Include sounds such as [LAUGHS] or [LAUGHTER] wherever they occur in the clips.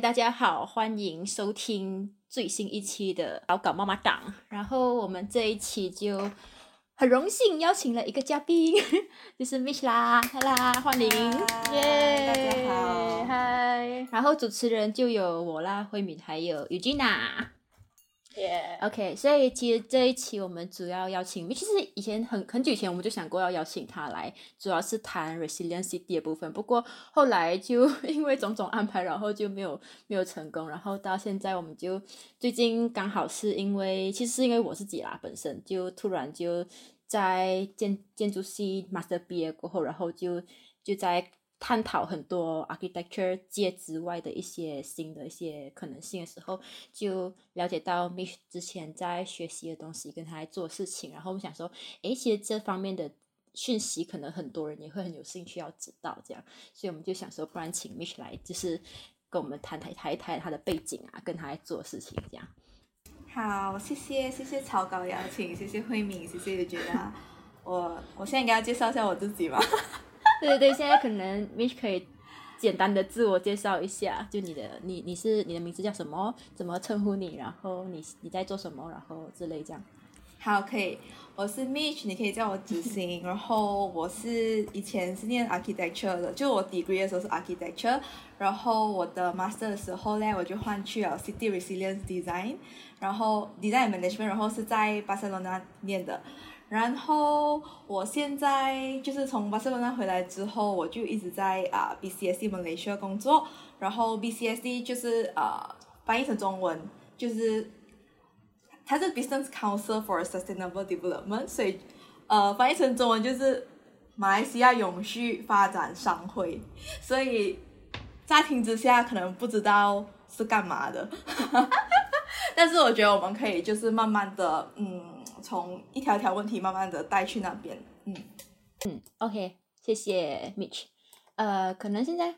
大家好，欢迎收听最新一期的搞搞妈妈档。然后我们这一期就很荣幸邀请了一个嘉宾，[LAUGHS] 就是 Mish 啦，啦，欢迎，耶，大家好，嗨。然后主持人就有我啦，慧敏，还有 Eugenia。OK，所以其实这一期我们主要邀请，其实以前很很久以前我们就想过要邀请他来，主要是谈 resiliency 的部分。不过后来就 [LAUGHS] 因为种种安排，然后就没有没有成功。然后到现在我们就最近刚好是因为，其实是因为我自己啦，本身就突然就在建建筑系 master 毕业过后，然后就就在。探讨很多 architecture 界之外的一些新的一些可能性的时候，就了解到 Mish 之前在学习的东西，跟他在做事情，然后我们想说，诶，其实这方面的讯息可能很多人也会很有兴趣要知道，这样，所以我们就想说，不然请 Mish 来，就是跟我们谈谈谈一谈他的背景啊，跟他在做事情这样。好，谢谢谢谢草稿邀请，谢谢慧敏，谢谢觉得我我现在应该要介绍一下我自己吗？[LAUGHS] 对对对，现在可能 Mish 可以简单的自我介绍一下，就你的你你是你的名字叫什么，怎么称呼你，然后你你在做什么，然后之类这样。好，可以，我是 Mitch，你可以叫我子欣，然后我是以前是念 architecture 的，就我 degree 的时候是 architecture，然后我的 master 的时候呢，我就换去了 city resilience design，然后 design management，然后是在巴塞罗那念的。然后我现在就是从巴塞罗那回来之后，我就一直在啊 BCSC Malaysia 工作。然后 BCSC 就是呃翻译成中文就是它是 Business Council for Sustainable Development，所以呃翻译成中文就是马来西亚永续发展商会。所以乍听之下可能不知道是干嘛的，[LAUGHS] 但是我觉得我们可以就是慢慢的嗯。从一条条问题慢慢的带去那边，嗯嗯，OK，谢谢 Mitch，呃，可能现在，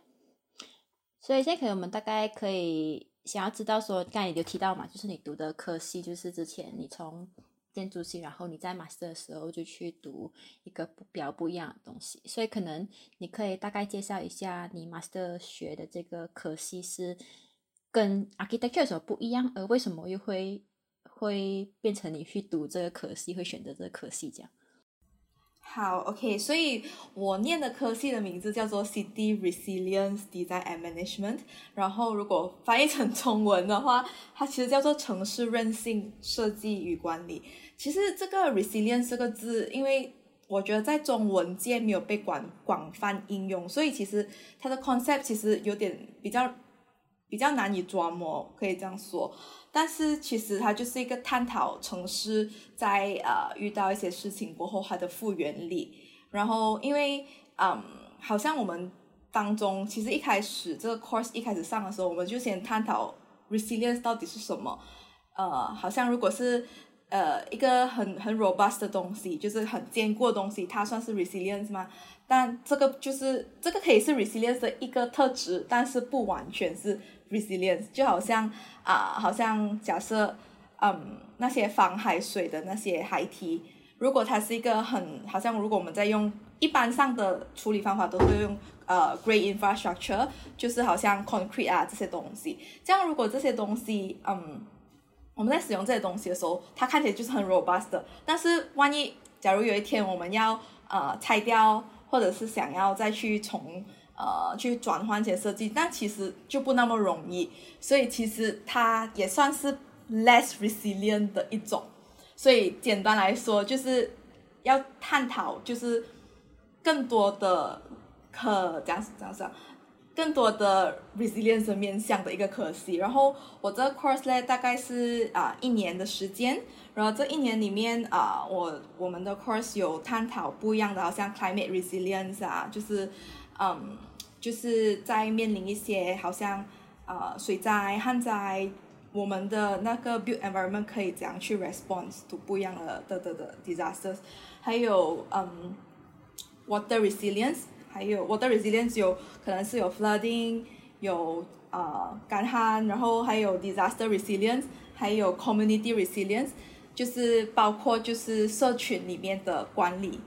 所以现在可能我们大概可以想要知道说，刚才你就提到嘛，就是你读的科系，就是之前你从建筑系，然后你在 master 的时候就去读一个比较不一样的东西，所以可能你可以大概介绍一下你 master 学的这个科系是跟 architecture 有什么不一样，而为什么又会？会变成你去读这个科系，会选择这个科系这样。好，OK，所以我念的科系的名字叫做 City Resilience Design and Management。然后如果翻译成 [LAUGHS] 中文的话，它其实叫做城市韧性设计与管理。其实这个 Resilience 这个字，因为我觉得在中文界没有被广广泛应用，所以其实它的 concept 其实有点比较比较难以琢磨，可以这样说。但是其实它就是一个探讨城市在呃遇到一些事情过后它的复原力。然后因为嗯，好像我们当中其实一开始这个 course 一开始上的时候，我们就先探讨 resilience 到底是什么。呃，好像如果是呃一个很很 robust 的东西，就是很坚固的东西，它算是 resilience 吗？但这个就是这个可以是 resilience 的一个特质，但是不完全是。Resilience 就好像啊，好像假设，嗯，那些防海水的那些海堤，如果它是一个很，好像如果我们在用一般上的处理方法，都是用呃 great infrastructure，就是好像 concrete 啊这些东西。这样如果这些东西，嗯，我们在使用这些东西的时候，它看起来就是很 robust 的。但是万一假如有一天我们要呃拆掉，或者是想要再去从呃，去转换一些设计，但其实就不那么容易，所以其实它也算是 less resilient 的一种。所以简单来说，就是要探讨，就是更多的可这样这样说，更多的 resilience 面向的一个可惜。然后我这个 course 呢，大概是啊一年的时间，然后这一年里面啊，我我们的 course 有探讨不一样的，好像 climate resilience 啊，就是嗯。就是在面临一些好像呃水灾、旱灾，我们的那个 build environment 可以怎样去 response to 不一样的的的的 disasters，还有嗯 water resilience，还有 water resilience 有可能是有 flooding，有呃干旱，然后还有 disaster resilience，还有 community resilience，就是包括就是社群里面的管理，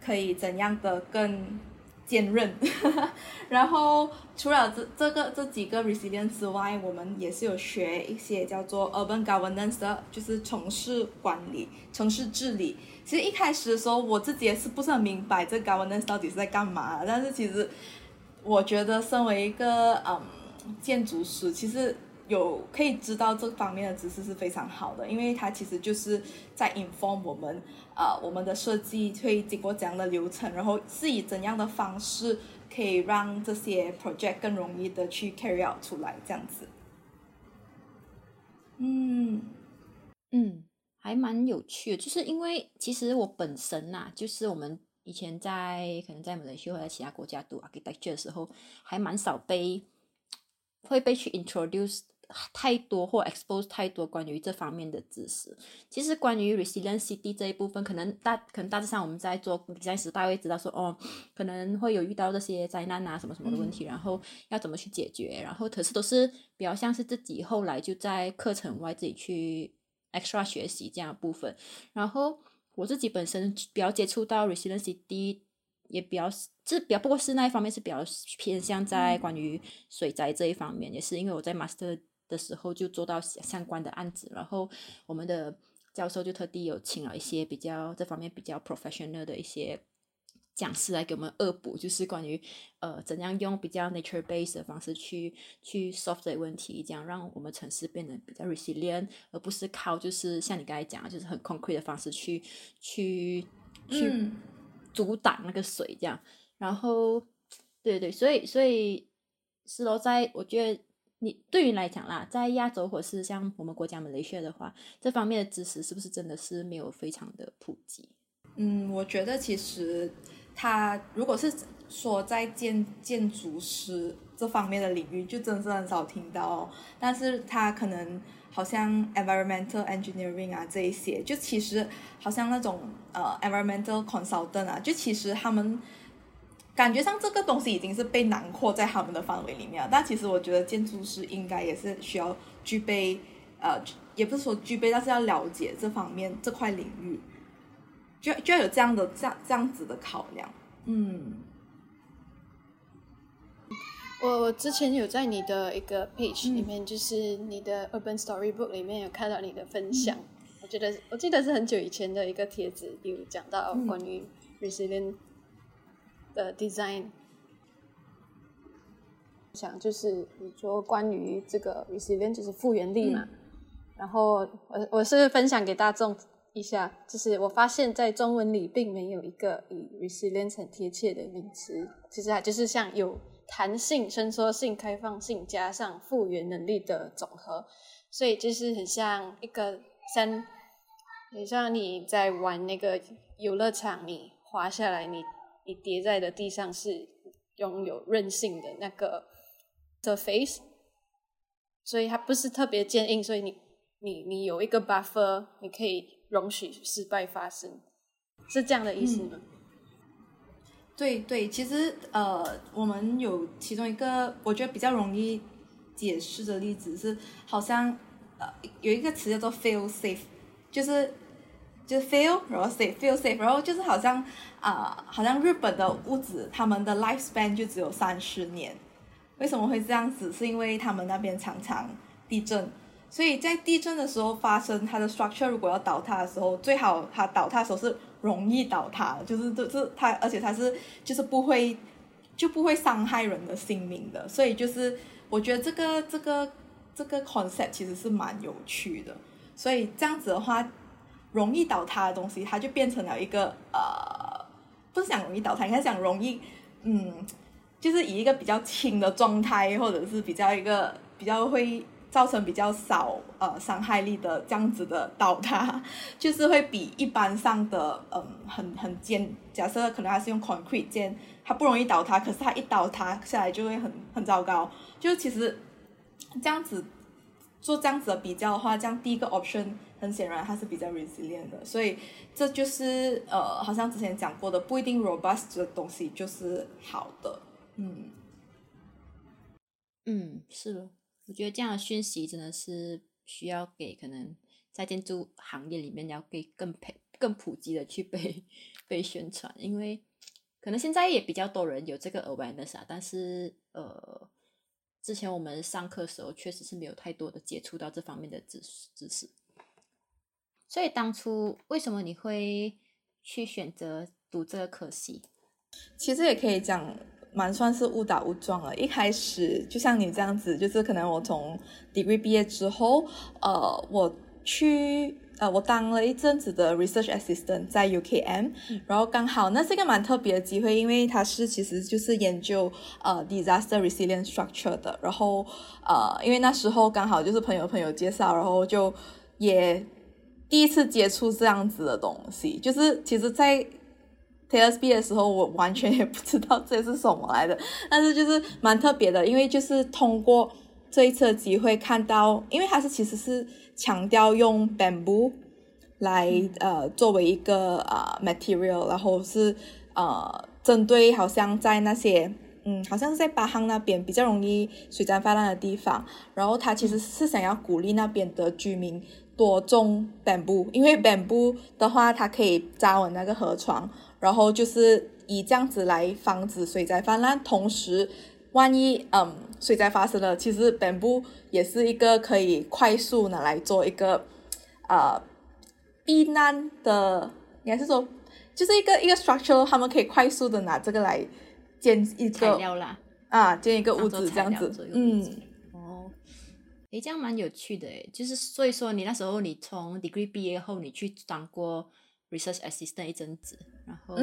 可以怎样的更坚韧。[LAUGHS] 然后除了这这个这几个 resilience 之外，我们也是有学一些叫做 urban governance 的，就是城市管理、城市治理。其实一开始的时候，我自己也是不是很明白这 governance 到底是在干嘛。但是其实我觉得，身为一个嗯建筑师，其实有可以知道这方面的知识是非常好的，因为它其实就是在 inform 我们，呃，我们的设计会经过怎样的流程，然后是以怎样的方式可以让这些 project 更容易的去 carry out 出来，这样子。嗯嗯。还蛮有趣的，就是因为其实我本身呐，就是我们以前在可能在马来西亚或者其他国家读 architecture 的时候，还蛮少被会被去 introduce 太多或 expose 太多关于这方面的知识。其实关于 resiliency 这一部分，可能大可能大致上我们在做比赛时，大家会知道说哦，可能会有遇到这些灾难啊什么什么的问题，然后要怎么去解决，然后可是都是比较像是自己后来就在课程外自己去。extra 学习这样部分，然后我自己本身比较接触到 resiliency，也比较这比较不过是那一方面是比较偏向在关于水灾这一方面，也是因为我在 master 的时候就做到相关的案子，然后我们的教授就特地有请了一些比较这方面比较 professional 的一些。讲师来给我们恶补，就是关于呃怎样用比较 nature base 的方式去去 solve 这个问题，这样让我们城市变得比较 resilient，而不是靠就是像你刚才讲，就是很 concrete 的方式去去去阻挡那个水这样。然后对对，所以所以是咯，在我觉得你对于来讲啦，在亚洲或是像我们国家马来西亚的话，这方面的知识是不是真的是没有非常的普及？嗯，我觉得其实。他如果是说在建建筑师这方面的领域，就真是很少听到。但是他可能好像 environmental engineering 啊这一些，就其实好像那种呃 environmental consultant 啊，就其实他们感觉上这个东西已经是被囊括在他们的范围里面了。但其实我觉得建筑师应该也是需要具备呃，也不是说具备，但是要了解这方面这块领域。就就要有这样的这样这样子的考量，嗯，我我之前有在你的一个 page 里面，就是你的 urban storybook 里面有看到你的分享，我觉得我记得是很久以前的一个帖子，有讲到关于 resilient 的 design，想就是你说关于这个 resilient 就是复原力嘛，然后我我是分享给大众。一下，就是我发现，在中文里并没有一个以 resilience 很贴切的名词，其实它就是像有弹性、伸缩性、开放性加上复原能力的总和，所以就是很像一个三，很像你在玩那个游乐场，你滑下来，你你跌在的地上是拥有韧性的那个 surface，所以它不是特别坚硬，所以你你你有一个 buffer，你可以。容许失败发生，是这样的意思吗？对对，其实呃，我们有其中一个我觉得比较容易解释的例子是，好像呃有一个词叫做 “feel safe”，就是就 feel 然后 safe，feel safe，然后就是好像啊，好像日本的屋子，他们的 lifespan 就只有三十年，为什么会这样子？是因为他们那边常常地震。所以在地震的时候发生，它的 structure 如果要倒塌的时候，最好它倒塌的时候是容易倒塌，就是这这它，而且它是就是不会就不会伤害人的性命的。所以就是我觉得这个这个这个 concept 其实是蛮有趣的。所以这样子的话，容易倒塌的东西，它就变成了一个呃，不是讲容易倒塌，应该讲容易嗯，就是以一个比较轻的状态，或者是比较一个比较会。造成比较少呃伤害力的这样子的倒塌，就是会比一般上的嗯很很坚，假设可能它是用 concrete 建，它不容易倒塌，可是它一倒塌下来就会很很糟糕。就其实这样子做这样子的比较的话，这样第一个 option 很显然它是比较 resilient 的，所以这就是呃好像之前讲过的，不一定 robust 的东西就是好的，嗯嗯是的。我觉得这样的讯息真的是需要给可能在建筑行业里面要给更配更普及的去被 [LAUGHS] 被宣传，因为可能现在也比较多人有这个 awareness 啊，但是呃，之前我们上课时候确实是没有太多的接触到这方面的知识知识。所以当初为什么你会去选择读这个科系？其实也可以讲，蛮算是误打误撞了。一开始就像你这样子，就是可能我从 degree 毕业之后，呃，我去呃，我当了一阵子的 research assistant 在 UKM，然后刚好那是一个蛮特别的机会，因为它是其实就是研究呃 disaster resilience structure 的。然后呃，因为那时候刚好就是朋友朋友介绍，然后就也第一次接触这样子的东西，就是其实，在 TSB 的时候，我完全也不知道这是什么来的，[LAUGHS] 但是就是蛮特别的，因为就是通过这一次的机会看到，因为它是其实是强调用 bamboo 来呃作为一个呃 material，然后是呃针对好像在那些嗯好像是在巴汉那边比较容易水灾泛滥的地方，然后他其实是想要鼓励那边的居民多种 bamboo，因为 bamboo 的话它可以扎稳那个河床。然后就是以这样子来防止水灾泛滥，同时，万一嗯水灾发生了，其实 bamboo 也是一个可以快速拿来做一个呃避难的，应该是说就是一个一个 structure，他们可以快速的拿这个来建一个啦。啊，建一个屋子这样子，嗯，哦，诶，这样蛮有趣的诶，就是所以说你那时候你从 degree 毕业后，你去当过。Research assistant 一阵子，然后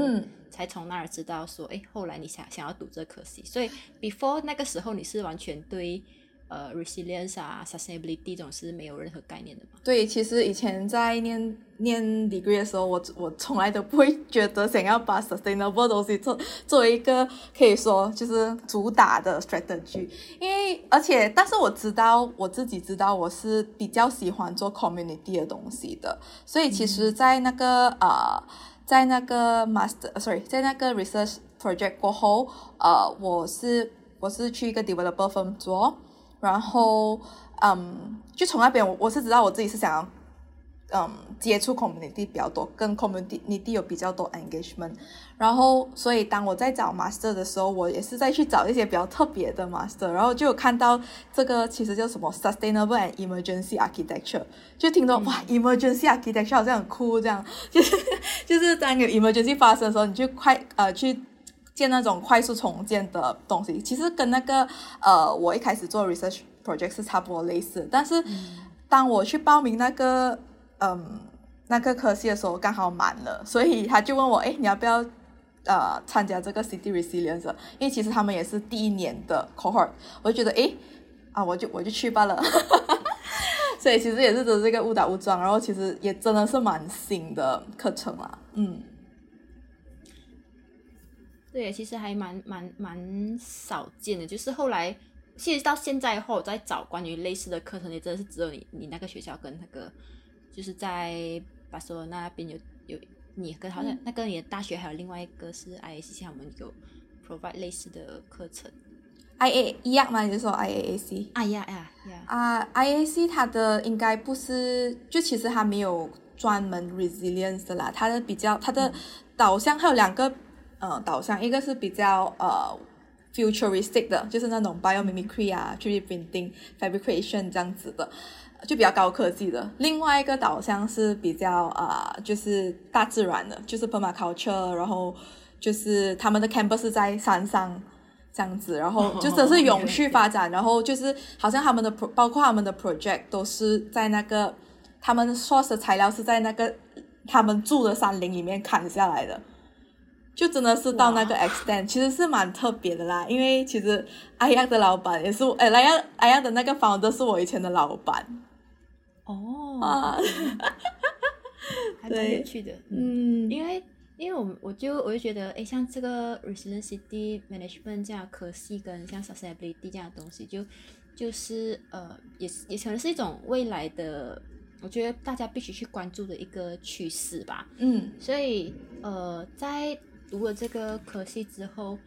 才从那儿知道说，哎，后来你想想要读这科系，所以 before 那个时候你是完全对。呃，resilience 啊，sustainability 这种是没有任何概念的嘛？对，其实以前在念念 degree 的时候，我我从来都不会觉得想要把 sustainable 东西做作为一个可以说就是主打的 strategy，因为而且但是我知道我自己知道我是比较喜欢做 community 的东西的，所以其实，在那个呃，在那个 master，sorry，在那个 research project 过后，呃，我是我是去一个 developer firm 做。然后，嗯，就从那边我我是知道我自己是想要，嗯，接触 community 比较多，跟 community 有比较多 engagement。然后，所以当我在找 master 的时候，我也是在去找一些比较特别的 master。然后就有看到这个其实叫什么 sustainable and emergency architecture，就听到哇，emergency architecture 好像很酷这样，就是就是当有 emergency 发生的时候，你就快呃去。建那种快速重建的东西，其实跟那个呃，我一开始做 research project 是差不多类似。但是当我去报名那个嗯那个科系的时候，刚好满了，所以他就问我，哎，你要不要呃参加这个 city resilience？因为其实他们也是第一年的 cohort，我就觉得，哎啊，我就我就去罢了。[LAUGHS] 所以其实也是真是一个误打误撞，然后其实也真的是蛮新的课程啦，嗯。对，其实还蛮蛮蛮少见的。就是后来，其实到现在后，我在找关于类似的课程，也真的是只有你你那个学校跟那个，就是在巴塞罗那边有有你跟好像那个你的大学还有另外一个是 I A C，他们有 provide 类似的课程。I A 一样吗？你就说 I A A C？啊呀呀呀！啊，I A C 它的应该不是，就其实它没有专门 resilience 的啦，它的比较它的导向还有两个。呃，导向一个是比较呃 futuristic 的，就是那种 biomimicry 啊，3D printing、fabrication 这样子的，就比较高科技的。另外一个导向是比较呃，就是大自然的，就是 permaculture，然后就是他们的 campus 在山上这样子，然后就真是永续发展。然后就是好像他们的 pro，包括他们的 project 都是在那个他们 source 的材料是在那个他们住的山林里面砍下来的。就真的是到那个 extent，其实是蛮特别的啦。因为其实阿亚的老板也是，哎，阿亚阿亚的那个房子是我以前的老板。哦，啊，[LAUGHS] 还蛮有趣的。嗯，因为因为我我就我就觉得，哎，像这个 resiliency management 这样科系跟像 sustainability 这样的东西，就就是呃，也也可能是一种未来的，我觉得大家必须去关注的一个趋势吧。嗯，所以呃，在读了这个科系之后，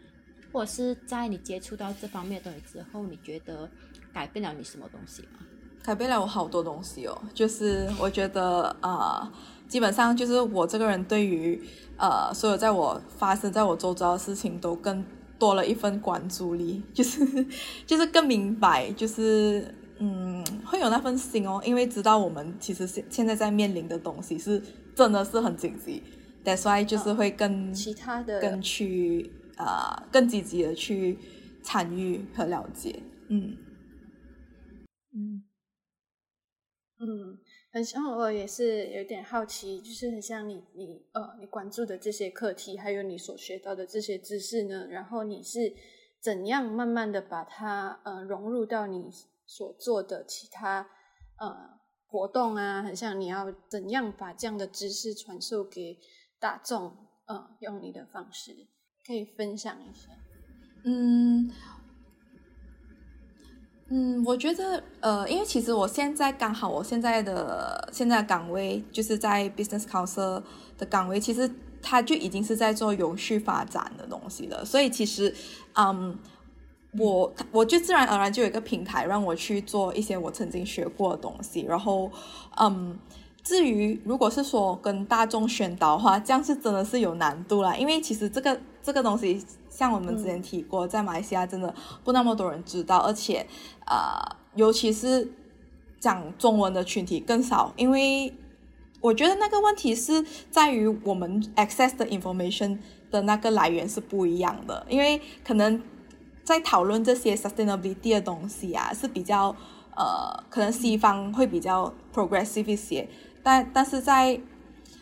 或者是在你接触到这方面的东西之后，你觉得改变了你什么东西吗？改变了我好多东西哦，就是我觉得啊，基本上就是我这个人对于呃所有在我发生在我周遭的事情都更多了一份关注力，就是 [LAUGHS] 就是更明白，就是嗯会有那份心哦，因为知道我们其实现现在在面临的东西是真的是很紧急，That's why 就是会更其他的更去呃更积极的去参与和了解，嗯嗯嗯。很像我也是有点好奇，就是很像你你呃你关注的这些课题，还有你所学到的这些知识呢，然后你是怎样慢慢的把它呃融入到你所做的其他呃活动啊？很像你要怎样把这样的知识传授给大众？呃，用你的方式可以分享一下。嗯。嗯，我觉得，呃，因为其实我现在刚好，我现在的现在岗位就是在 business counsel 的岗位，其实它就已经是在做永续发展的东西了。所以其实，嗯，我我就自然而然就有一个平台让我去做一些我曾经学过的东西。然后，嗯，至于如果是说跟大众宣导的话，这样是真的是有难度啦，因为其实这个这个东西。像我们之前提过，在马来西亚真的不那么多人知道，而且，呃，尤其是讲中文的群体更少，因为我觉得那个问题是在于我们 access 的 information 的那个来源是不一样的，因为可能在讨论这些 sustainability 的东西啊，是比较呃，可能西方会比较 progressive 一些，但但是在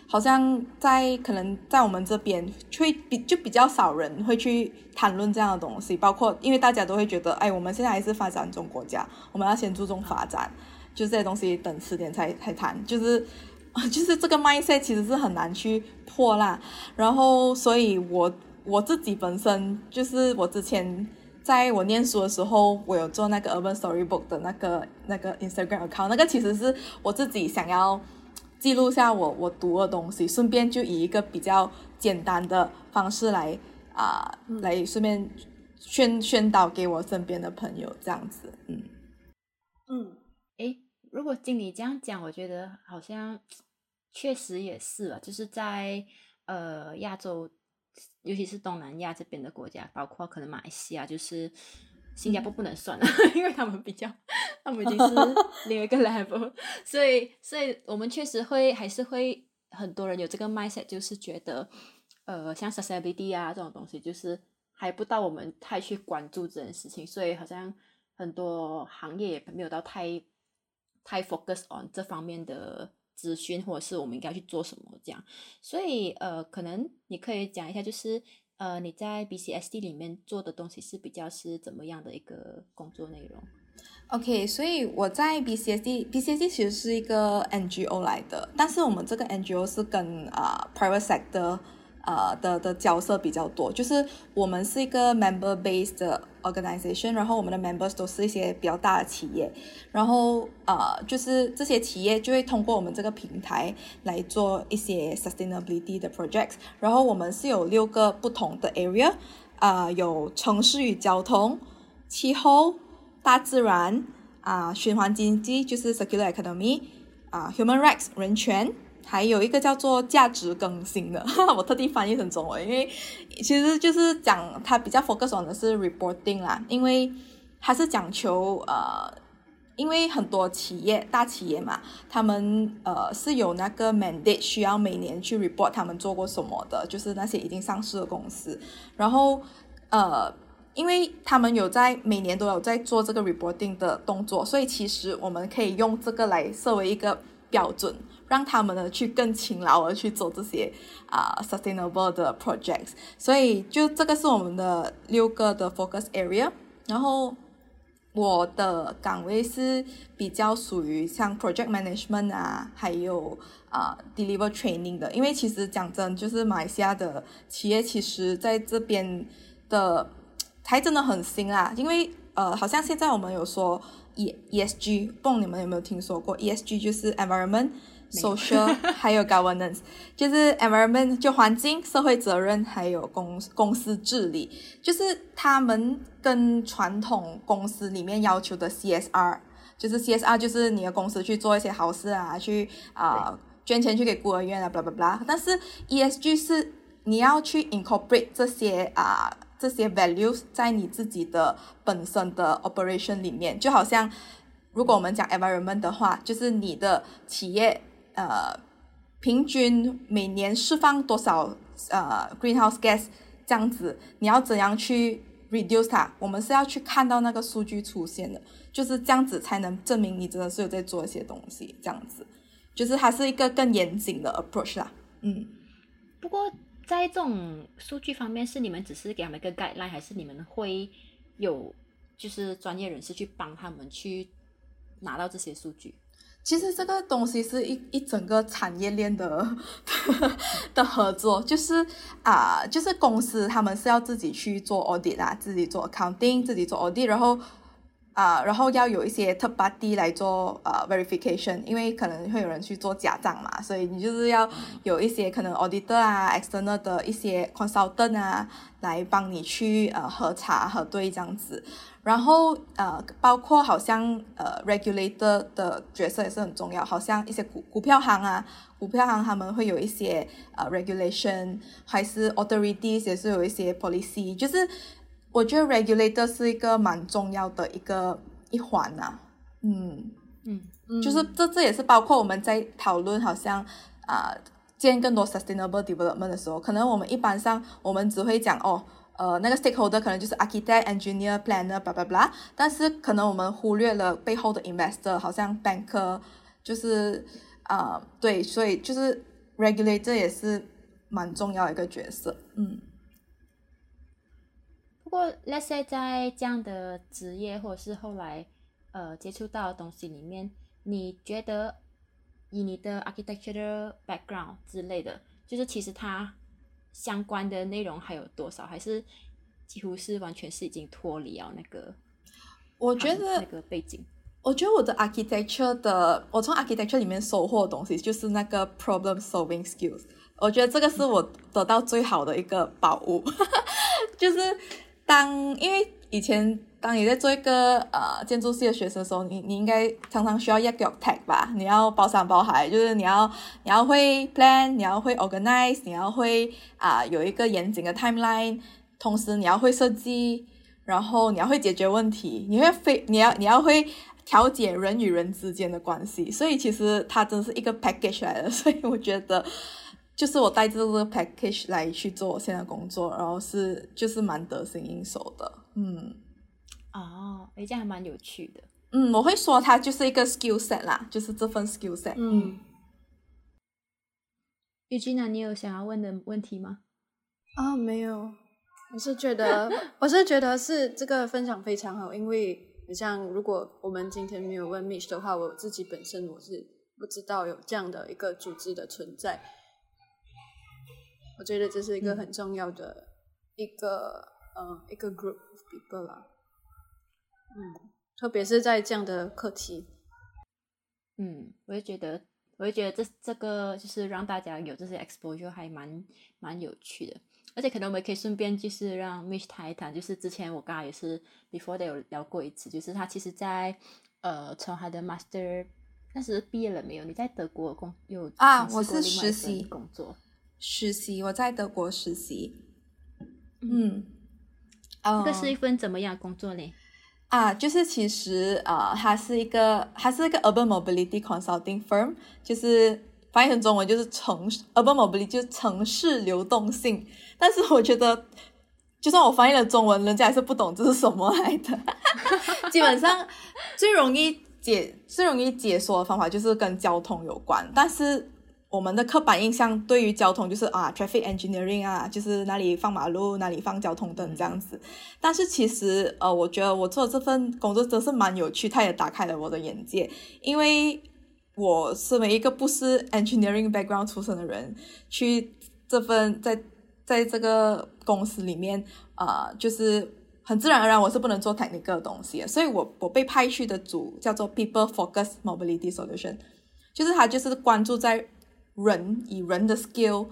好像在可能在我们这边会比就比较少人会去谈论这样的东西，包括因为大家都会觉得，哎，我们现在还是发展中国家，我们要先注重发展，就这些东西等迟点才才谈，就是就是这个 mindset 其实是很难去破烂。然后，所以我我自己本身就是我之前在我念书的时候，我有做那个 Urban Storybook 的那个那个 Instagram account，那个其实是我自己想要。记录下我我读的东西，顺便就以一个比较简单的方式来啊，来顺便宣宣导给我身边的朋友，这样子，嗯嗯，诶，如果经理这样讲，我觉得好像确实也是啊，就是在呃亚洲，尤其是东南亚这边的国家，包括可能马来西亚，就是。新加坡不能算了，[LAUGHS] 因为他们比较，他们已经是 [LAUGHS] 另一个 level，[LAUGHS] 所以，所以我们确实会还是会很多人有这个 mindset，就是觉得，呃，像 sustainability 啊这种东西，就是还不到我们太去关注这件事情，所以好像很多行业也没有到太太 focus on 这方面的资讯，或者是我们应该去做什么这样，所以，呃，可能你可以讲一下，就是。呃，你在 BCSD 里面做的东西是比较是怎么样的一个工作内容？OK，所以我在 BCSD，BCSD 其实是一个 NGO 来的，但是我们这个 NGO 是跟啊 private sector。呃的的角色比较多，就是我们是一个 member based organization，然后我们的 members 都是一些比较大的企业，然后呃就是这些企业就会通过我们这个平台来做一些 sustainability 的 projects，然后我们是有六个不同的 area，啊有城市与交通、气候、大自然啊循环经济就是 circular economy 啊 human rights 人权。还有一个叫做价值更新的，[LAUGHS] 我特地翻译成中文，因为其实就是讲它比较 focus on 的是 reporting 啦，因为它是讲求呃，因为很多企业大企业嘛，他们呃是有那个 mandate 需要每年去 report 他们做过什么的，就是那些已经上市的公司，然后呃，因为他们有在每年都有在做这个 reporting 的动作，所以其实我们可以用这个来设为一个标准。让他们呢去更勤劳的去做这些啊 sustainable 的 projects，所以就这个是我们的六个的 focus area。然后我的岗位是比较属于像 project management 啊，还有啊 deliver training 的。因为其实讲真，就是马来西亚的企业其实在这边的还真的很新啊。因为呃，好像现在我们有说 E ESG，不你们有没有听说过 ESG 就是 environment。Social [LAUGHS] 还有 governance，就是 environment 就环境、社会责任，还有公公司治理，就是他们跟传统公司里面要求的 CSR，就是 CSR 就是你的公司去做一些好事啊，去啊捐钱去给孤儿院啊，blah blah blah。但是 ESG 是你要去 incorporate 这些啊这些 values 在你自己的本身的 operation 里面，就好像如果我们讲 environment 的话，就是你的企业呃平均每年释放多少呃 greenhouse gas 这样子，你要怎样去 reduce 它？我们是要去看到那个数据出现的，就是这样子才能证明你真的是有在做一些东西，这样子。就是它是一个更严谨的 approach 啦，嗯。不过在这种数据方面，是你们只是给他们一个 guideline，还是你们会有就是专业人士去帮他们去拿到这些数据？其实这个东西是一一整个产业链的 [LAUGHS] 的合作，就是啊，就是公司他们是要自己去做 audit 啊，自己做 accounting，自己做 audit，然后。啊，然后要有一些 third party 来做呃 verification，因为可能会有人去做假账嘛，所以你就是要有一些可能 auditor 啊，external 的一些 consultant 啊，来帮你去呃核查核对这样子。然后呃，包括好像呃 regulator 的角色也是很重要，好像一些股股票行啊，股票行他们会有一些呃 regulation，还是 authorities 也是有一些 policy，就是。我觉得 regulator 是一个蛮重要的一个一环呐，嗯。嗯，就是这这也是包括我们在讨论，好像啊，建更多 sustainable development 的时候，可能我们一般上我们只会讲哦，呃，那个 stakeholder 可能就是 architect engineer planner 巴拉巴拉，但是可能我们忽略了背后的 investor，好像 banker，就是啊，对，所以就是 regulator 也是蛮重要一个角色，嗯。不过，let's say 在这样的职业或者是后来呃接触到的东西里面，你觉得以你的 architecture background 之类的，就是其实它相关的内容还有多少？还是几乎是完全是已经脱离了那个？我觉得那个背景，我觉得我的 architecture 的，我从 architecture 里面收获的东西就是那个 problem solving skills。我觉得这个是我得到最好的一个宝物，[LAUGHS] 就是。当因为以前当你在做一个呃建筑系的学生的时候，你你应该常常需要 y 个 tag 吧？你要包山包海，就是你要你要会 plan，你要会 organize，你要会啊有一个严谨的 timeline，同时你要会设计，然后你要会解决问题，你会非你要你要会调解人与人之间的关系，所以其实它真是一个 package 来的，所以我觉得。就是我带着这个 package 来去做我现在工作，然后是就是蛮得心应手的，嗯，哦，哎，这样还蛮有趣的，嗯，我会说它就是一个 skill set 啦，就是这份 skill set，嗯。玉君呢，你有想要问的问题吗？啊，没有，我是觉得，[LAUGHS] 我是觉得是这个分享非常好，因为你像如果我们今天没有问 Mitch 的话，我自己本身我是不知道有这样的一个组织的存在。我觉得这是一个很重要的一个呃一个 group of people 啦，嗯，特别是在这样的课题，嗯，我也觉得，我也觉得这这个就是让大家有这些 exposure 还蛮蛮有趣的，而且可能我们可以顺便就是让 Mitch 谈一谈，就是之前我刚刚也是 before 的有聊过一次，就是他其实在呃从他的 master 那时毕业了没有？你在德国工有啊？我是实习工作。实习，我在德国实习。嗯，这个是一份怎么样工作呢？啊，就是其实啊，它是一个，它是一个 urban mobility consulting firm，就是翻译成中文就是城市 urban mobility 就是城市流动性。但是我觉得，就算我翻译了中文，人家还是不懂这是什么来的。基本上最容易解最容易解说的方法就是跟交通有关，但是。我们的刻板印象对于交通就是啊，traffic engineering 啊，就是哪里放马路，哪里放交通灯这样子。但是其实呃，我觉得我做这份工作真是蛮有趣，它也打开了我的眼界。因为我身为一个不是 engineering background 出身的人，去这份在在这个公司里面啊，就是很自然而然我是不能做 technical 的东西，所以我我被派去的组叫做 people focus mobility solution，就是他就是关注在人以人的 skill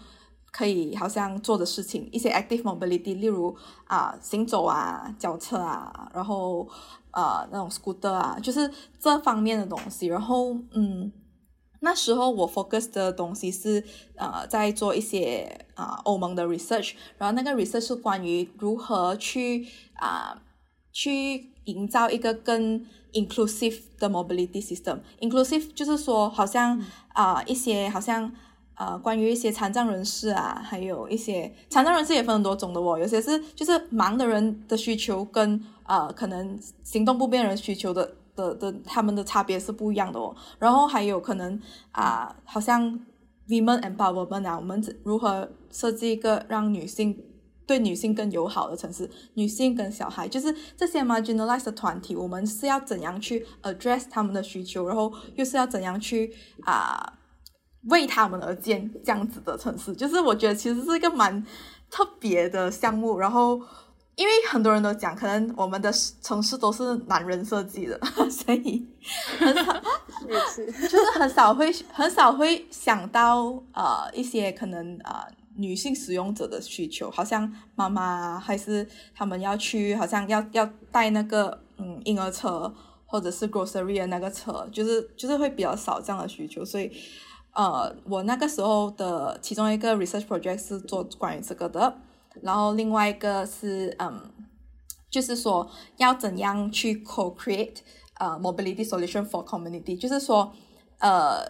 可以好像做的事情，一些 active mobility，例如啊行走啊、脚车啊，然后呃那种 scooter 啊，就是这方面的东西。然后嗯那时候我 focus 的东西是呃在做一些啊欧盟的 research，然后那个 research 是关于如何去啊去营造一个更 inclusive 的 mobility system。inclusive 就是说好像啊一些好像呃关于一些残障人士啊，还有一些残障人士也分很多种的哦，有些是就是盲的人的需求跟呃可能行动不便人需求的。的的他们的差别是不一样的哦，然后还有可能啊，好像 women empowerment 啊，我们如何设计一个让女性对女性更友好的城市，女性跟小孩，就是这些 marginalized 的团体，我们是要怎样去 address 他们的需求，然后又是要怎样去啊为他们而建这样子的城市，就是我觉得其实是一个蛮特别的项目，然后。因为很多人都讲，可能我们的城市都是男人设计的，[LAUGHS] 所以很少，[LAUGHS] 就是很少会很少会想到呃一些可能呃女性使用者的需求，好像妈妈还是他们要去，好像要要带那个嗯婴儿车或者是 grocery 的那个车，就是就是会比较少这样的需求，所以呃我那个时候的其中一个 research project 是做关于这个的。然后另外一个是，嗯，就是说要怎样去 co-create 呃 mobility solution for community，就是说，呃，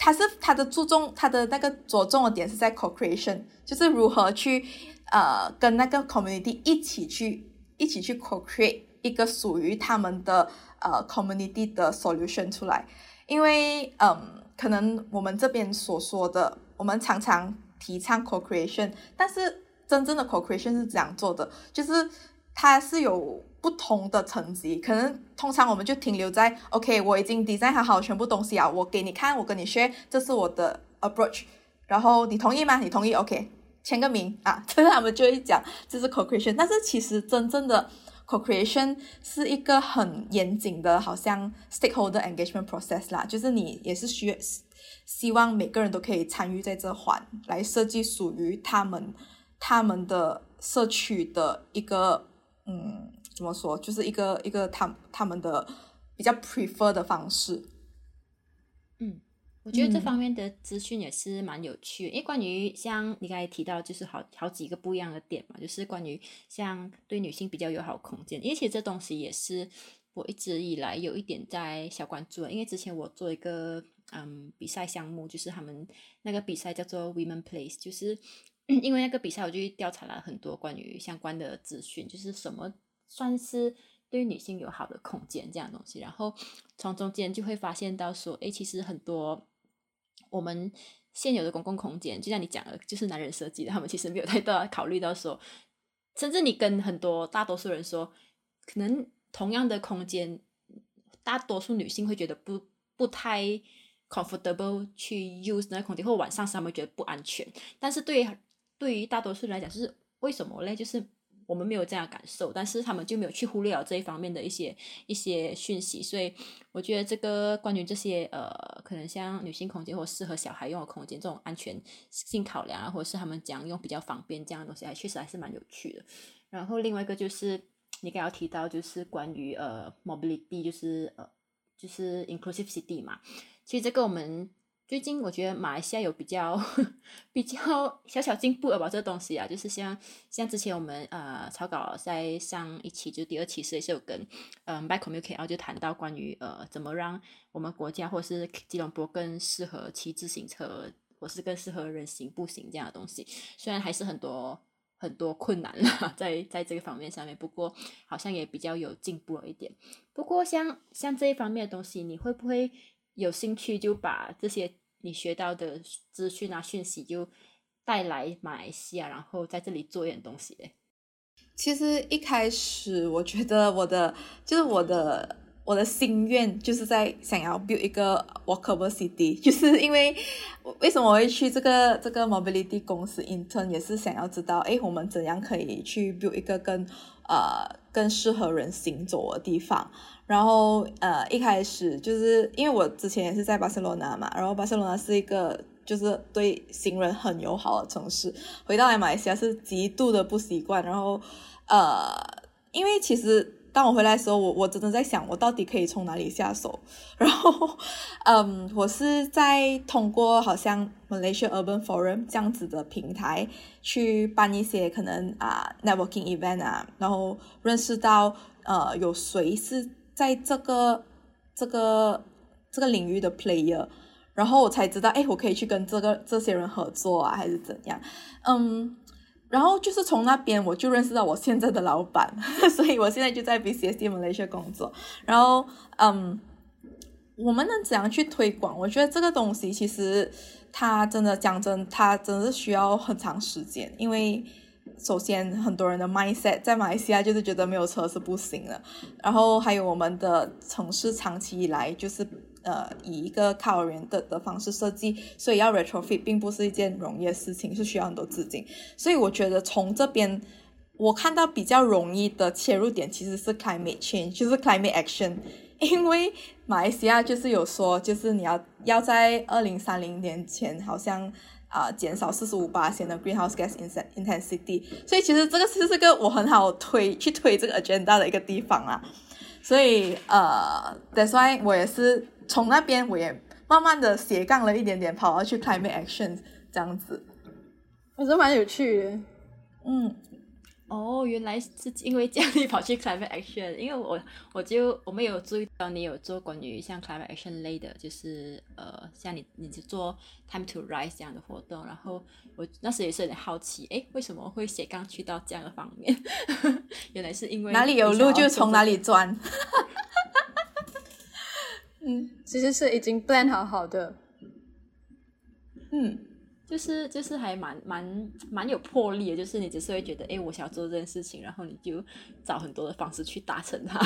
它是它的注重它的那个着重的点是在 co-creation，就是如何去呃跟那个 community 一起去一起去 co-create 一个属于他们的呃 community 的 solution 出来，因为嗯，可能我们这边所说的，我们常常。提倡 co-creation，但是真正的 co-creation 是怎样做的？就是它是有不同的层级，可能通常我们就停留在 OK，我已经 design 好好全部东西啊，我给你看，我跟你 share，这是我的 approach，然后你同意吗？你同意？OK，签个名啊，[LAUGHS] 这是他们就会讲这是 co-creation，但是其实真正的 co-creation 是一个很严谨的，好像 stakeholder engagement process 啦，就是你也是需。希望每个人都可以参与在这环，来设计属于他们他们的社区的一个嗯，怎么说，就是一个一个他他们的比较 prefer 的方式。嗯，我觉得这方面的资讯也是蛮有趣，因为关于像你刚才提到，就是好好几个不一样的点嘛，就是关于像对女性比较友好空间，因为其实这东西也是我一直以来有一点在小关注，因为之前我做一个。嗯，比赛项目就是他们那个比赛叫做 Women Place，就是 [CLEARS THROAT] 因为那个比赛，我就调查了很多关于相关的资讯，就是什么算是对女性友好的空间这样东西。然后从中间就会发现到说，哎，其实很多我们现有的公共空间，就像你讲的，就是男人设计的，他们其实没有太多考虑到说，甚至你跟很多大多数人说，可能同样的空间，大多数女性会觉得不不太。comfortable 去 use 那个空间，或晚上是他们觉得不安全。但是对于对于大多数人来讲，就是为什么嘞？就是我们没有这样感受，但是他们就没有去忽略了这一方面的一些一些讯息。所以我觉得这个关于这些呃，可能像女性空间或适合小孩用的空间这种安全性考量啊，或者是他们讲用比较方便这样的东西，还确实还是蛮有趣的。然后另外一个就是你刚刚提到，就是关于呃 mobility，就是呃就是 inclusive city 嘛。其实这个我们最近我觉得马来西亚有比较 [LAUGHS] 比较小小进步了吧，这东西啊，就是像像之前我们呃草稿在上一期就第二期是是有跟嗯 b y Communicate，然后就谈到关于呃怎么让我们国家或者是吉隆坡更适合骑自行车，或是更适合人行步行这样的东西，虽然还是很多很多困难啦 [LAUGHS] 在在这个方面上面，不过好像也比较有进步了一点。不过像像这一方面的东西，你会不会？有兴趣就把这些你学到的资讯啊讯息就带来马来西亚，然后在这里做一点东西嘞。其实一开始我觉得我的就是我的我的心愿就是在想要 build 一个 walkable city，[LAUGHS] 就是因为为什么我会去这个这个 mobility 公司 intern，也是想要知道哎我们怎样可以去 build 一个更呃更适合人行走的地方。然后呃，一开始就是因为我之前也是在巴塞罗那嘛，然后巴塞罗那是一个就是对行人很友好的城市，回到马来西亚是极度的不习惯。然后呃，因为其实当我回来的时候，我我真的在想，我到底可以从哪里下手。然后，嗯，我是在通过好像 Malaysia Urban Forum 这样子的平台去办一些可能啊 networking event 啊，然后认识到呃有谁是在这个这个这个领域的 player，然后我才知道，哎，我可以去跟这个这些人合作啊，还是怎样？嗯。然后就是从那边我就认识到我现在的老板，[LAUGHS] 所以我现在就在 BCSD Malaysia 工作。然后，嗯，我们能怎样去推广？我觉得这个东西其实它真的讲真，它真的是需要很长时间。因为首先很多人的 mindset 在马来西亚就是觉得没有车是不行的，然后还有我们的城市长期以来就是。呃，以一个靠人的的方式设计，所以要 retrofit 并不是一件容易的事情，是需要很多资金。所以我觉得从这边我看到比较容易的切入点其实是 climate change，就是 climate action。因为马来西亚就是有说，就是你要要在二零三零年前，好像啊减少四十五八千的 greenhouse gas intensity。所以其实这个是这个我很好推去推这个 agenda 的一个地方啦。所以呃，that's why 我也是。从那边我也慢慢的斜杠了一点点，跑到去 climate action 这样子，我觉得蛮有趣的。嗯，哦，原来是因为这样你 [LAUGHS] 跑去 climate action，因为我我就我们有注意到你有做关于像 climate action 类的，就是呃像你你就做 time to rise 这样的活动，然后我那时也是有点好奇，哎，为什么会斜杠去到这样的方面？[LAUGHS] 原来是因为哪里有路就从哪里钻。[LAUGHS] 嗯，其实是已经 plan 好好的，嗯，就是就是还蛮蛮蛮有魄力的，就是你只是会觉得，哎，我想要做这件事情，然后你就找很多的方式去达成它。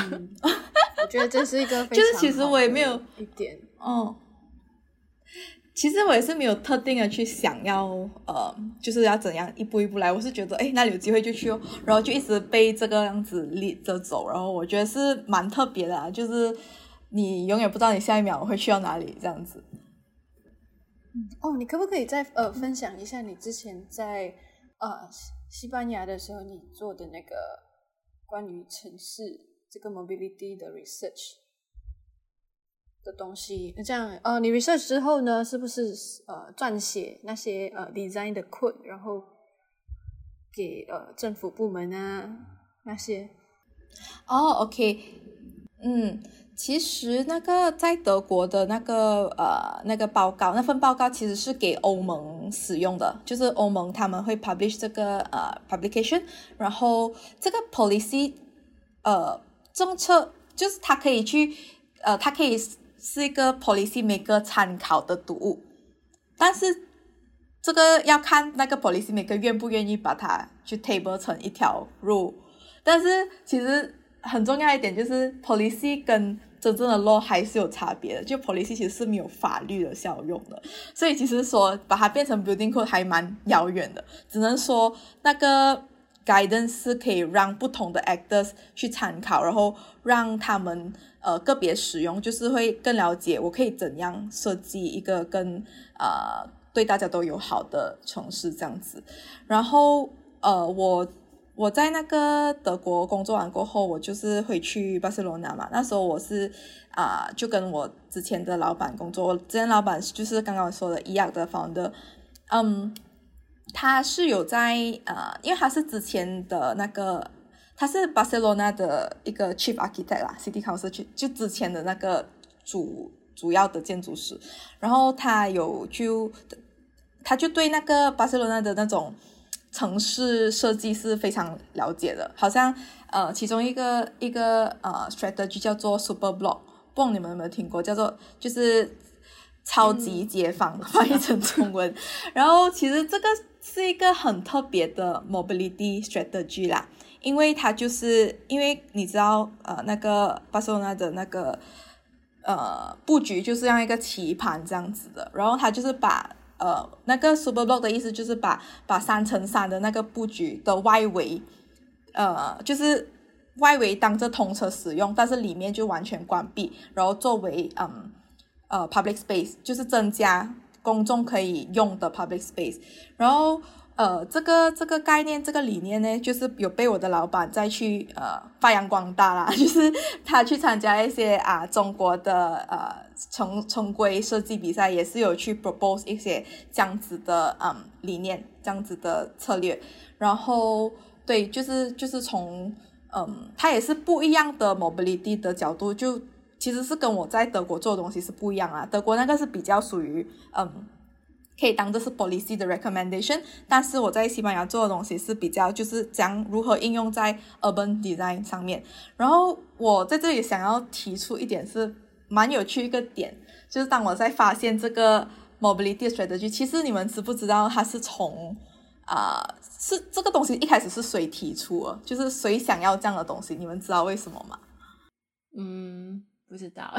我觉得这是一个，[LAUGHS] 就是其实我也没有一点，哦，其实我也是没有特定的去想要，呃，就是要怎样一步一步来。我是觉得，哎，那里有机会就去哦，然后就一直被这个样子立着走，然后我觉得是蛮特别的，啊就是。你永远不知道你下一秒会去到哪里，这样子。哦，你可不可以再呃分享一下你之前在呃西班牙的时候你做的那个关于城市这个 mobility 的 research 的东西？那这样呃，你 research 之后呢，是不是呃撰写那些呃 design 的 code，然后给呃政府部门啊那些？哦，OK，嗯。其实那个在德国的那个呃那个报告，那份报告其实是给欧盟使用的，就是欧盟他们会 publish 这个呃 publication，然后这个 policy 呃政策就是它可以去呃它可以是一个 policy maker 参考的读物，但是这个要看那个 policy maker 愿不愿意把它去 table 成一条路，但是其实。很重要一点就是 policy 跟真正的 law 还是有差别的，就 policy 其实是没有法律的效用的，所以其实说把它变成 building code 还蛮遥远的，只能说那个 guidance 是可以让不同的 actors 去参考，然后让他们呃个别使用，就是会更了解我可以怎样设计一个更呃对大家都友好的城市这样子，然后呃我。我在那个德国工作完过后，我就是回去巴塞罗那嘛。那时候我是啊，就跟我之前的老板工作。之前老板就是刚刚说的一样的 founder，嗯，他是有在呃，因为他是之前的那个，他是巴塞罗那的一个 chief architect 啦，city council 就就之前的那个主主要的建筑师。然后他有就，他就对那个巴塞罗那的那种。城市设计是非常了解的，好像呃，其中一个一个呃 strategy 叫做 super block，不知道你们有没有听过？叫做就是超级街坊，翻译成中文。然后其实这个是一个很特别的 mobility strategy 啦，因为它就是因为你知道呃那个巴塞罗那的那个呃布局就是像一个棋盘这样子的，然后它就是把。呃，那个 super block 的意思就是把把三乘三的那个布局的外围，呃，就是外围当着通车使用，但是里面就完全关闭，然后作为嗯呃 public space，就是增加公众可以用的 public space。然后呃，这个这个概念，这个理念呢，就是有被我的老板再去呃发扬光大啦。[LAUGHS] 就是他去参加一些啊中国的呃重重规设计比赛，也是有去 propose 一些这样子的嗯理念，这样子的策略。然后对，就是就是从嗯，他也是不一样的 mobility 的角度，就其实是跟我在德国做的东西是不一样啊。德国那个是比较属于嗯。可以当这是 policy 的 recommendation，但是我在西班牙做的东西是比较就是讲如何应用在 urban design 上面。然后我在这里想要提出一点是蛮有趣一个点，就是当我在发现这个 mobility strategy，其实你们知不知道它是从啊是这个东西一开始是谁提出？就是谁想要这样的东西？你们知道为什么吗？嗯，不知道。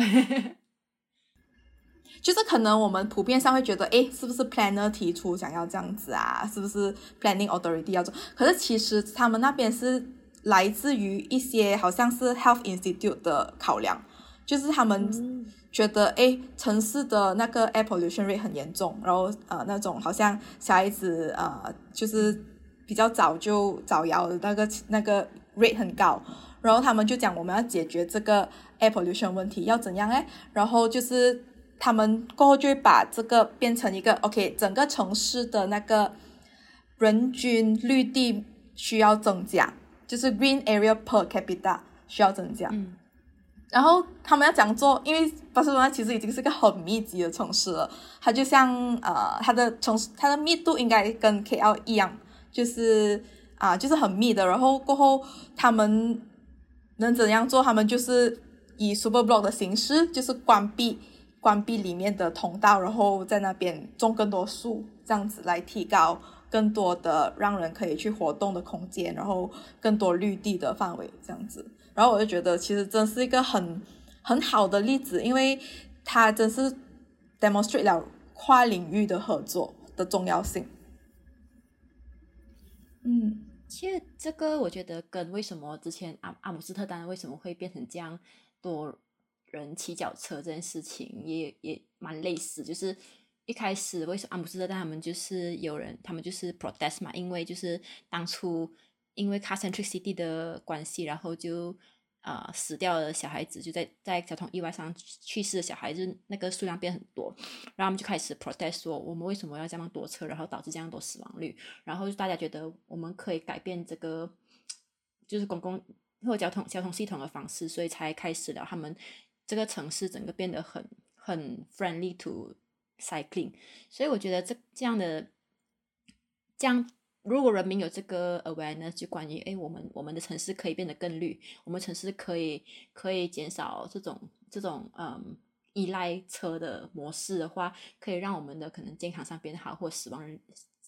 就是可能我们普遍上会觉得，哎，是不是 planner 提出想要这样子啊？是不是 planning authority 要做？可是其实他们那边是来自于一些好像是 health institute 的考量，就是他们觉得，哎，城市的那个 air pollution rate 很严重，然后呃那种好像小孩子呃就是比较早就早夭的那个那个 rate 很高，然后他们就讲我们要解决这个 air pollution 问题要怎样哎？然后就是。他们过后就会把这个变成一个 OK，整个城市的那个人均绿地需要增加，就是 green area per capita 需要增加。嗯。然后他们要讲做，因为巴塞罗那其实已经是个很密集的城市了，它就像呃，它的城市它的密度应该跟 KL 一样，就是啊，就是很密的。然后过后他们能怎样做？他们就是以 super block 的形式，就是关闭。关闭里面的通道，然后在那边种更多树，这样子来提高更多的让人可以去活动的空间，然后更多绿地的范围，这样子。然后我就觉得，其实真是一个很很好的例子，因为它真是 demonstrate 了跨领域的合作的重要性。嗯，其实这个我觉得跟为什么之前阿阿姆斯特丹为什么会变成这样多。人骑脚车这件事情也也蛮类似，就是一开始为什么阿姆斯特丹他们就是有人，他们就是 protest 嘛，因为就是当初因为 car centric city 的关系，然后就啊死掉的小孩子就在在交通意外上去世的小孩子那个数量变很多，然后他们就开始 protest 说我们为什么要这样多车，然后导致这样多死亡率，然后就大家觉得我们可以改变这个就是公共或交通交通系统的方式，所以才开始了他们。这个城市整个变得很很 friendly to cycling，所以我觉得这这样的这样，如果人民有这个 awareness，就关于哎，我们我们的城市可以变得更绿，我们城市可以可以减少这种这种嗯依赖车的模式的话，可以让我们的可能健康上变好，或死亡人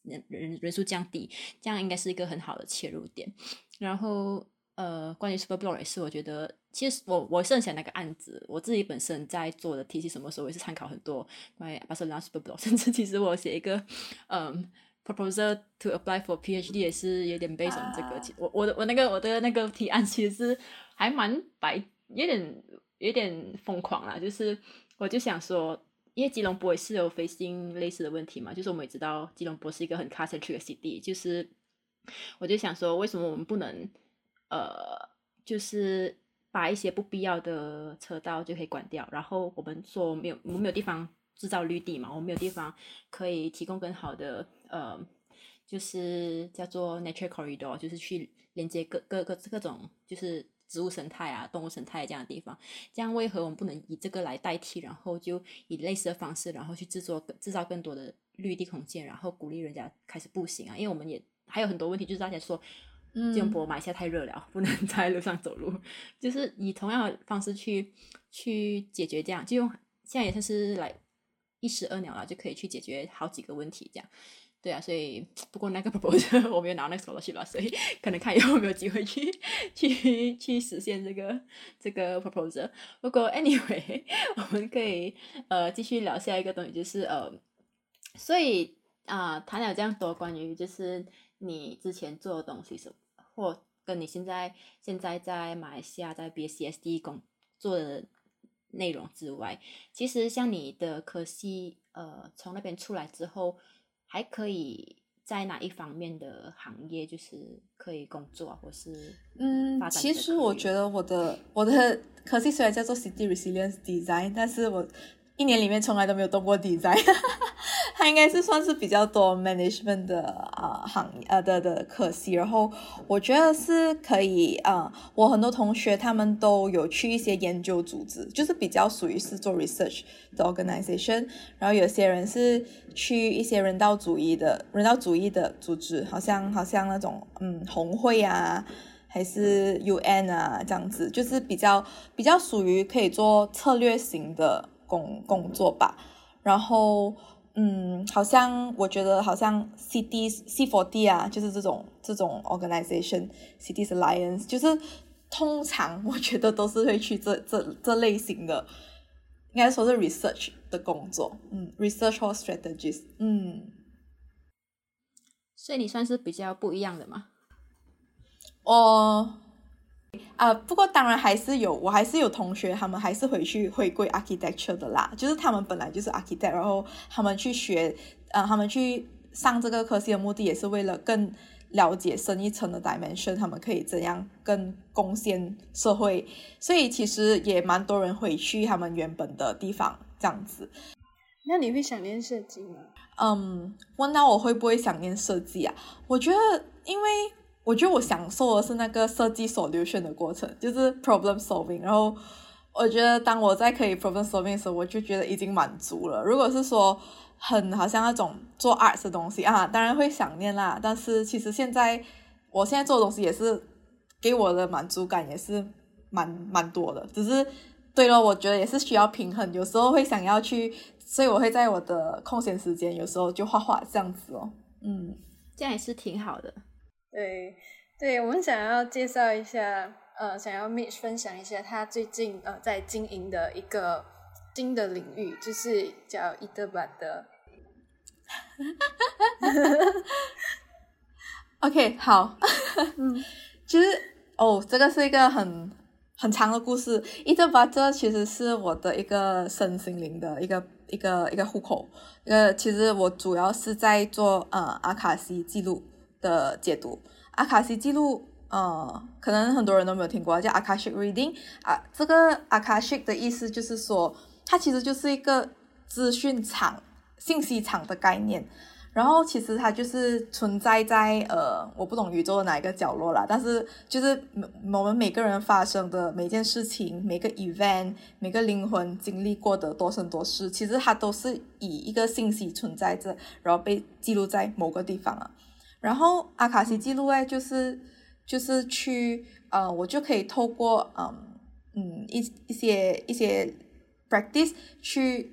人人人数降低，这样应该是一个很好的切入点。然后呃，关于 super block 也是，我觉得。其实我我剩下那个案子，我自己本身在做的题，什么时候也是参考很多关于巴塞罗那 super block，甚至其实我写一个嗯 proposal to apply for PhD 也是有点 based on 这个。我我的我那个我的那个提案其实是还蛮白，有点有点疯狂啦。就是我就想说，因为吉隆坡也是有 facing 类似的问题嘛，就是我们也知道吉隆坡是一个很 car centric 的 city，就是我就想说，为什么我们不能呃，就是。把一些不必要的车道就可以关掉，然后我们说没有，我们没有地方制造绿地嘛，我们没有地方可以提供更好的呃，就是叫做 nature corridor，就是去连接各各个各种就是植物生态啊、动物生态这样的地方。这样为何我们不能以这个来代替，然后就以类似的方式，然后去制作制造更多的绿地空间，然后鼓励人家开始步行啊？因为我们也还有很多问题，就是大家说。吉隆坡马来西亚太热了，不能 [LAUGHS] 在路上走路。就是以同样的方式去去解决这样，就用现在也算是来一石二鸟了，就可以去解决好几个问题。这样，对啊，所以 [TSK] 不过那个 [LAUGHS] proposal 我没有拿那个 scholarship 了，所以 [LAUGHS] 可能看以后有没有机会去去去实现这个这个 proposal。不过 anyway，我们可以呃继续聊下一个东西，就是呃，所以啊谈了这样多关于就是你之前做的东西什么。或跟你现在现在在马来西亚在 BCSD 工作的内容之外，其实像你的科系，呃，从那边出来之后，还可以在哪一方面的行业就是可以工作，或是嗯，其实我觉得我的我的科技虽然叫做 City Resilience Design，但是我一年里面从来都没有动过 design。他应该是算是比较多 management 的啊行呃的的可惜，然后我觉得是可以啊，我很多同学他们都有去一些研究组织，就是比较属于是做 research 的 organization，然后有些人是去一些人道主义的人道主义的组织，好像好像那种嗯红会啊，还是 UN 啊这样子，就是比较比较属于可以做策略型的工工作吧，然后。嗯，好像我觉得好像 C D C for D 啊，就是这种这种 organization C D Alliance，就是通常我觉得都是会去这这这类型的，应该说是 research 的工作，嗯，research or strategies，嗯，所以你算是比较不一样的嘛？哦。啊，不过当然还是有，我还是有同学，他们还是回去回归 architecture 的啦。就是他们本来就是 architect，然后他们去学，呃，他们去上这个科系的目的也是为了更了解深一层的 dimension，他们可以怎样更贡献社会。所以其实也蛮多人回去他们原本的地方这样子。那你会想念设计吗？嗯，问到我会不会想念设计啊？我觉得因为。我觉得我享受的是那个设计 solution 的过程，就是 problem solving。然后我觉得当我在可以 problem solving 的时候，我就觉得已经满足了。如果是说很好像那种做 art 的东西啊，当然会想念啦。但是其实现在我现在做的东西也是给我的满足感也是蛮蛮多的。只是对了，我觉得也是需要平衡，有时候会想要去，所以我会在我的空闲时间有时候就画画这样子哦。嗯，这样也是挺好的。对，对我们想要介绍一下，呃，想要 Mitch 分享一下他最近呃在经营的一个新的领域，就是叫 e e b a 的。[LAUGHS] OK，好，[LAUGHS] 嗯，其实哦，这个是一个很很长的故事。e e b a 这其实是我的一个身心灵的一个一个一个户口。呃，其实我主要是在做呃阿卡西记录。的解读，阿卡西记录，呃，可能很多人都没有听过，叫 Akashic Reading 啊。这个 Akashic 的意思就是说，它其实就是一个资讯场、信息场的概念。然后其实它就是存在在呃，我不懂宇宙的哪一个角落啦，但是就是我们每个人发生的每件事情、每个 event、每个灵魂经历过的多生多世，其实它都是以一个信息存在着，然后被记录在某个地方了。然后阿卡西记录哎，就是就是去呃，我就可以透过嗯嗯一一些一些 practice 去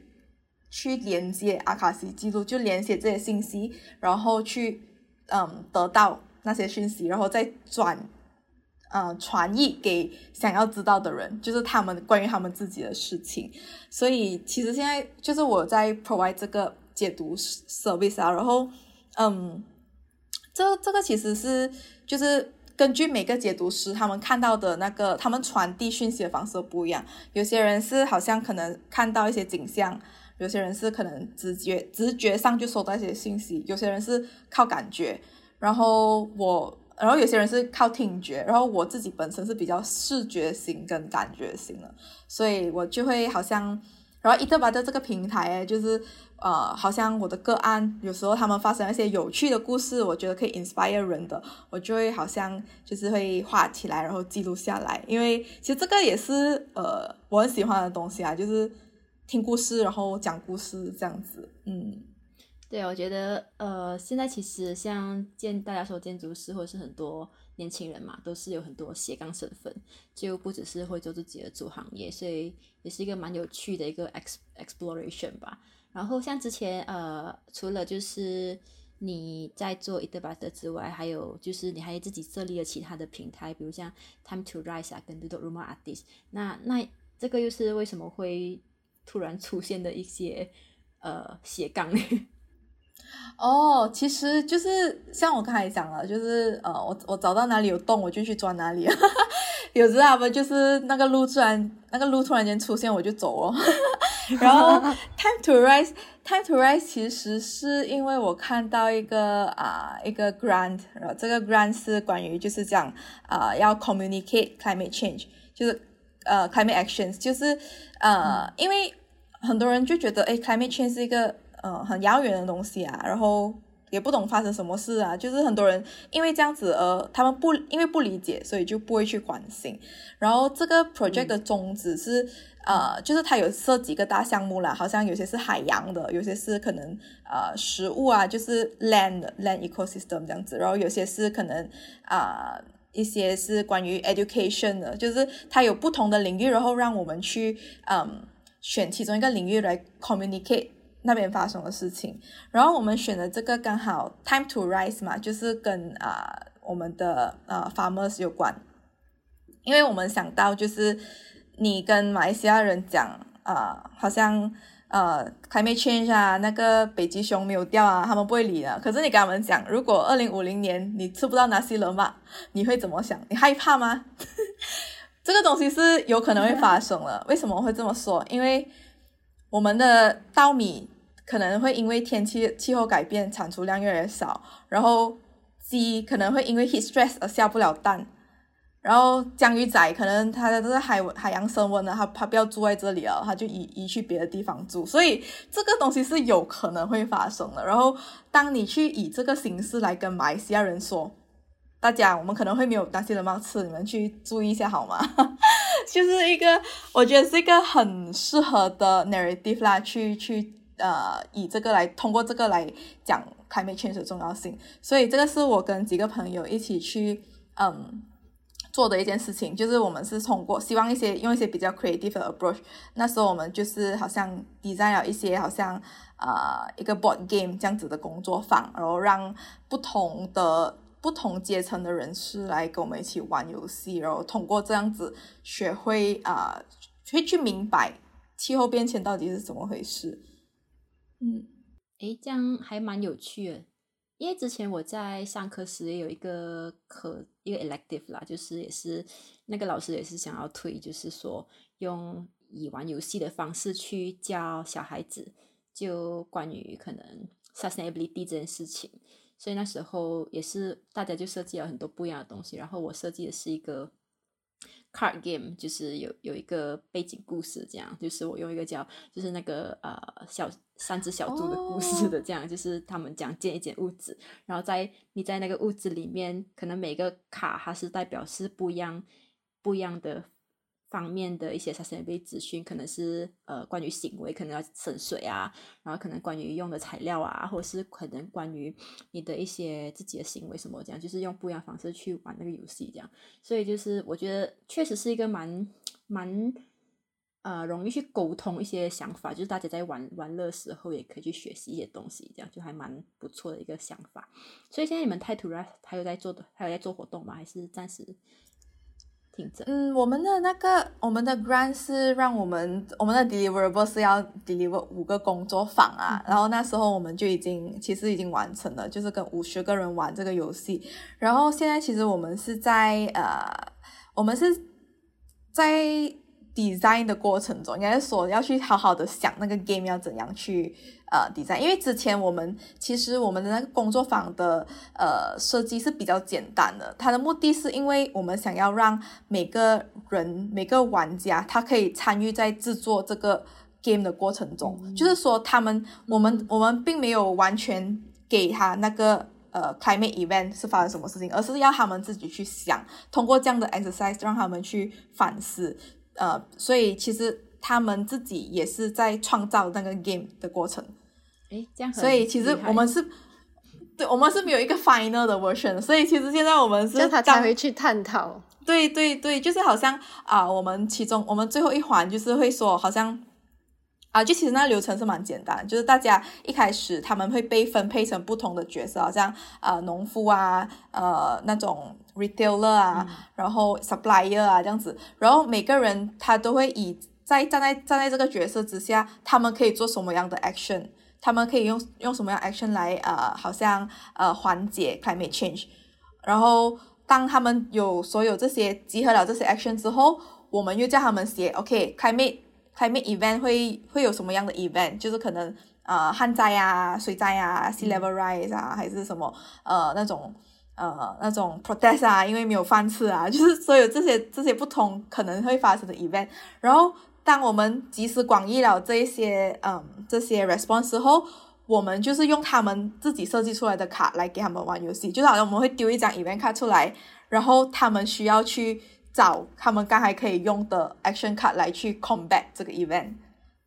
去连接阿卡西记录，就连接这些信息，然后去嗯得到那些讯息，然后再转嗯传译给想要知道的人，就是他们关于他们自己的事情。所以其实现在就是我在 provide 这个解读 service 啊，然后嗯。这这个其实是就是根据每个解读师他们看到的那个他们传递讯息的方式不一样，有些人是好像可能看到一些景象，有些人是可能直觉直觉上就收到一些信息，有些人是靠感觉，然后我然后有些人是靠听觉，然后我自己本身是比较视觉型跟感觉型的，所以我就会好像。然后伊特巴的这个平台，就是呃，好像我的个案，有时候他们发生一些有趣的故事，我觉得可以 inspire 人的，我就会好像就是会画起来，然后记录下来。因为其实这个也是呃我很喜欢的东西啊，就是听故事，然后讲故事这样子。嗯，对，我觉得呃，现在其实像建大家说建筑师或者是很多。年轻人嘛，都是有很多斜杠身份，就不只是会做自己的主行业，所以也是一个蛮有趣的一个 ex exploration 吧。然后像之前呃，除了就是你在做 e t b a t 之外，还有就是你还自己设立了其他的平台，比如像 Time to Rise 啊，跟 Little Room Artist。那那这个又是为什么会突然出现的一些呃斜杠呢？哦，其实就是像我刚才讲了，就是呃，我我找到哪里有洞，我就去钻哪里。[LAUGHS] 有时他们就是那个路突然那个路突然间出现，我就走了。[LAUGHS] 然后 [LAUGHS] time to rise，time to rise 其实是因为我看到一个啊一个 grant，然后这个 grant 是关于就是讲啊要 communicate climate change，就是呃 climate actions，就是呃因为很多人就觉得哎 climate change 是一个呃很遥远的东西啊，然后。也不懂发生什么事啊，就是很多人因为这样子而他们不因为不理解，所以就不会去关心。然后这个 project 的宗旨是呃，就是它有设几个大项目啦，好像有些是海洋的，有些是可能呃食物啊，就是 land land ecosystem 这样子。然后有些是可能啊一些是关于 education 的，就是它有不同的领域，然后让我们去嗯选其中一个领域来 communicate。那边发生的事情，然后我们选的这个刚好 time to rise 嘛，就是跟啊我们的呃 farmers 有关，因为我们想到就是你跟马来西亚人讲啊，好像呃 climate change 啊，那个北极熊没有掉啊，他们不会理的。可是你跟他们讲，如果二零五零年你吃不到纳西了嘛，你会怎么想？你害怕吗？[LAUGHS] 这个东西是有可能会发生了。为什么会这么说？因为我们的稻米。可能会因为天气气候改变，产出量越来越少。然后鸡可能会因为 heat stress 而下不了蛋。然后江鱼仔可能它的这个海海洋升温了，它它不要住在这里了，它就移移去别的地方住。所以这个东西是有可能会发生的。然后当你去以这个形式来跟马来西亚人说，大家我们可能会没有担心的猫吃，你们去注意一下好吗？[LAUGHS] 就是一个我觉得是一个很适合的 narrative 啦，去去。呃，以这个来通过这个来讲 climate change 的重要性，所以这个是我跟几个朋友一起去嗯做的一件事情，就是我们是通过希望一些用一些比较 creative 的 approach，那时候我们就是好像 design 了一些好像呃一个 board game 这样子的工作坊，然后让不同的不同阶层的人士来跟我们一起玩游戏，然后通过这样子学会啊会去明白气候变迁到底是怎么回事。嗯，诶，这样还蛮有趣的。因为之前我在上课时也有一个课，一个 elective 啦，就是也是那个老师也是想要推，就是说用以玩游戏的方式去教小孩子，就关于可能 sustainability 这件事情。所以那时候也是大家就设计了很多不一样的东西，然后我设计的是一个。Card game 就是有有一个背景故事，这样就是我用一个叫就是那个呃小三只小猪的故事的，这样就是他们讲建一间屋子，然后在你在那个屋子里面，可能每个卡它是代表是不一样不一样的。方面的一些 sustainability 资讯，可能是呃关于行为，可能要省水啊，然后可能关于用的材料啊，或者是可能关于你的一些自己的行为什么这样，就是用不一样方式去玩那个游戏这样。所以就是我觉得确实是一个蛮蛮呃容易去沟通一些想法，就是大家在玩玩乐时候也可以去学习一些东西，这样就还蛮不错的一个想法。所以现在你们泰图拉还有在做的，还有在做活动吗？还是暂时？嗯，我们的那个我们的 grant 是让我们我们的 deliverable 是要 deliver 五个工作坊啊，然后那时候我们就已经其实已经完成了，就是跟五十个人玩这个游戏，然后现在其实我们是在呃，我们是在 design 的过程中，应该是说要去好好的想那个 game 要怎样去。呃，design，因为之前我们其实我们的那个工作坊的呃设计是比较简单的，它的目的是因为我们想要让每个人每个玩家他可以参与在制作这个 game 的过程中，就是说他们我们我们并没有完全给他那个呃 climate event 是发生什么事情，而是要他们自己去想，通过这样的 exercise 让他们去反思，呃，所以其实他们自己也是在创造那个 game 的过程。诶，这样所以其实我们是，对，我们是没有一个 final 的 version，所以其实现在我们是他才会去探讨。对对对，就是好像啊，我们其中我们最后一环就是会说，好像啊，就其实那流程是蛮简单，就是大家一开始他们会被分配成不同的角色，好像啊农夫啊，呃那种 retailer 啊，然后 supplier 啊这样子，然后每个人他都会以在站在站在这个角色之下，他们可以做什么样的 action。他们可以用用什么样 action 来呃，好像呃缓解 climate change，然后当他们有所有这些集合了这些 action 之后，我们又叫他们写 OK climate climate event 会会有什么样的 event，就是可能呃旱灾啊、水灾啊、sea level rise 啊，还是什么呃那种呃那种 protest 啊，因为没有饭吃啊，[LAUGHS] 就是所有这些这些不同可能会发生的 event。然后当我们集思广益了这一些嗯这些 response 后，我们就是用他们自己设计出来的卡来给他们玩游戏，就好像我们会丢一张 event 卡出来，然后他们需要去。找他们刚才可以用的 action card 来去 combat 这个 event，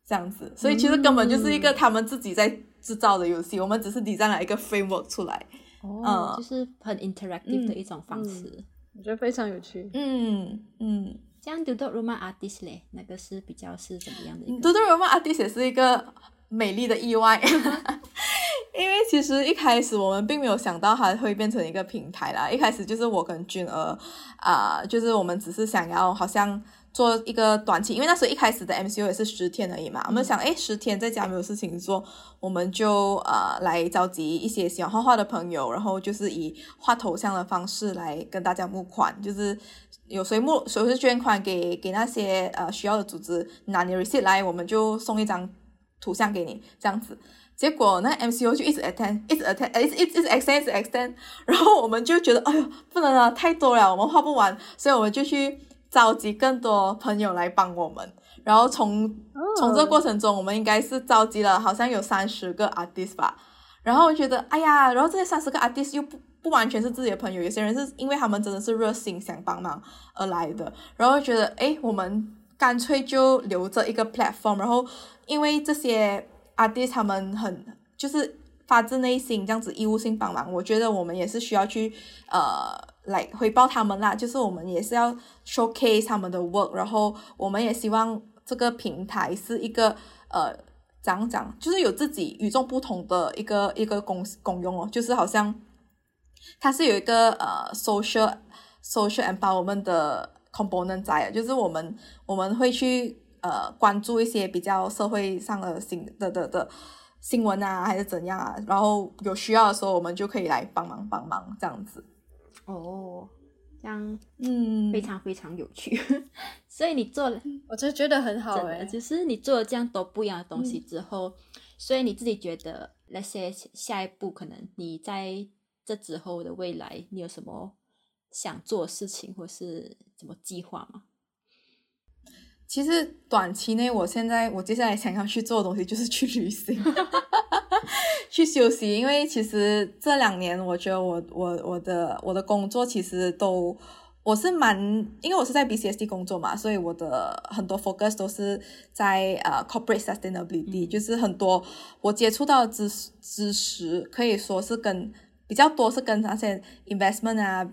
这样子，所以其实根本就是一个他们自己在制造的游戏，我们只是 design 了一个 framework 出来，哦，就是很 interactive 的一种方式，我觉得非常有趣。嗯嗯，这样 Doodle Room Artist 嘞，那个是比较是怎么样的？Doodle Room Artist 也是一个美丽的意外。[LAUGHS] 因为其实一开始我们并没有想到它会变成一个平台啦，一开始就是我跟君儿，啊，就是我们只是想要好像做一个短期，因为那时候一开始的 MCU 也是十天而已嘛，我们想，哎，十天在家没有事情做，我们就呃来召集一些喜欢画画的朋友，然后就是以画头像的方式来跟大家募款，就是有谁募谁是捐款给给那些呃需要的组织，拿你 receipt 来，我们就送一张图像给你，这样子。结果那 MCO 就一直 attend，一直 attend，一直一直 extend，一直 extend，然后我们就觉得，哎呦，不能啊，太多了，我们画不完，所以我们就去召集更多朋友来帮我们。然后从从这个过程中，我们应该是召集了好像有三十个 artist 吧。然后我觉得，哎呀，然后这些三十个 artist 又不不完全是自己的朋友，有些人是因为他们真的是热心想帮忙而来的。然后觉得，哎，我们干脆就留着一个 platform，然后因为这些。阿弟他们很就是发自内心这样子义务性帮忙，我觉得我们也是需要去呃来回报他们啦，就是我们也是要 showcase 他们的 work，然后我们也希望这个平台是一个呃怎样讲，就是有自己与众不同的一个一个公公用哦，就是好像它是有一个呃 social social empowerment 的 component 在，就是我们我们会去。呃，关注一些比较社会上的新的的的新闻啊，还是怎样啊？然后有需要的时候，我们就可以来帮忙帮忙这样子。哦，这样，嗯，非常非常有趣。[LAUGHS] 所以你做了，我就觉得很好哎。就是你做了这样多不一样的东西之后，所以你自己觉得那些下一步可能你在这之后的未来，你有什么想做的事情，或是什么计划吗？其实短期内，我现在我接下来想要去做的东西就是去旅行，[LAUGHS] [LAUGHS] 去休息。因为其实这两年，我觉得我我我的我的工作其实都我是蛮，因为我是在 BCSD 工作嘛，所以我的很多 focus 都是在呃 corporate sustainability，就是很多我接触到的知知识可以说是跟。比较多是跟那些 investment 啊、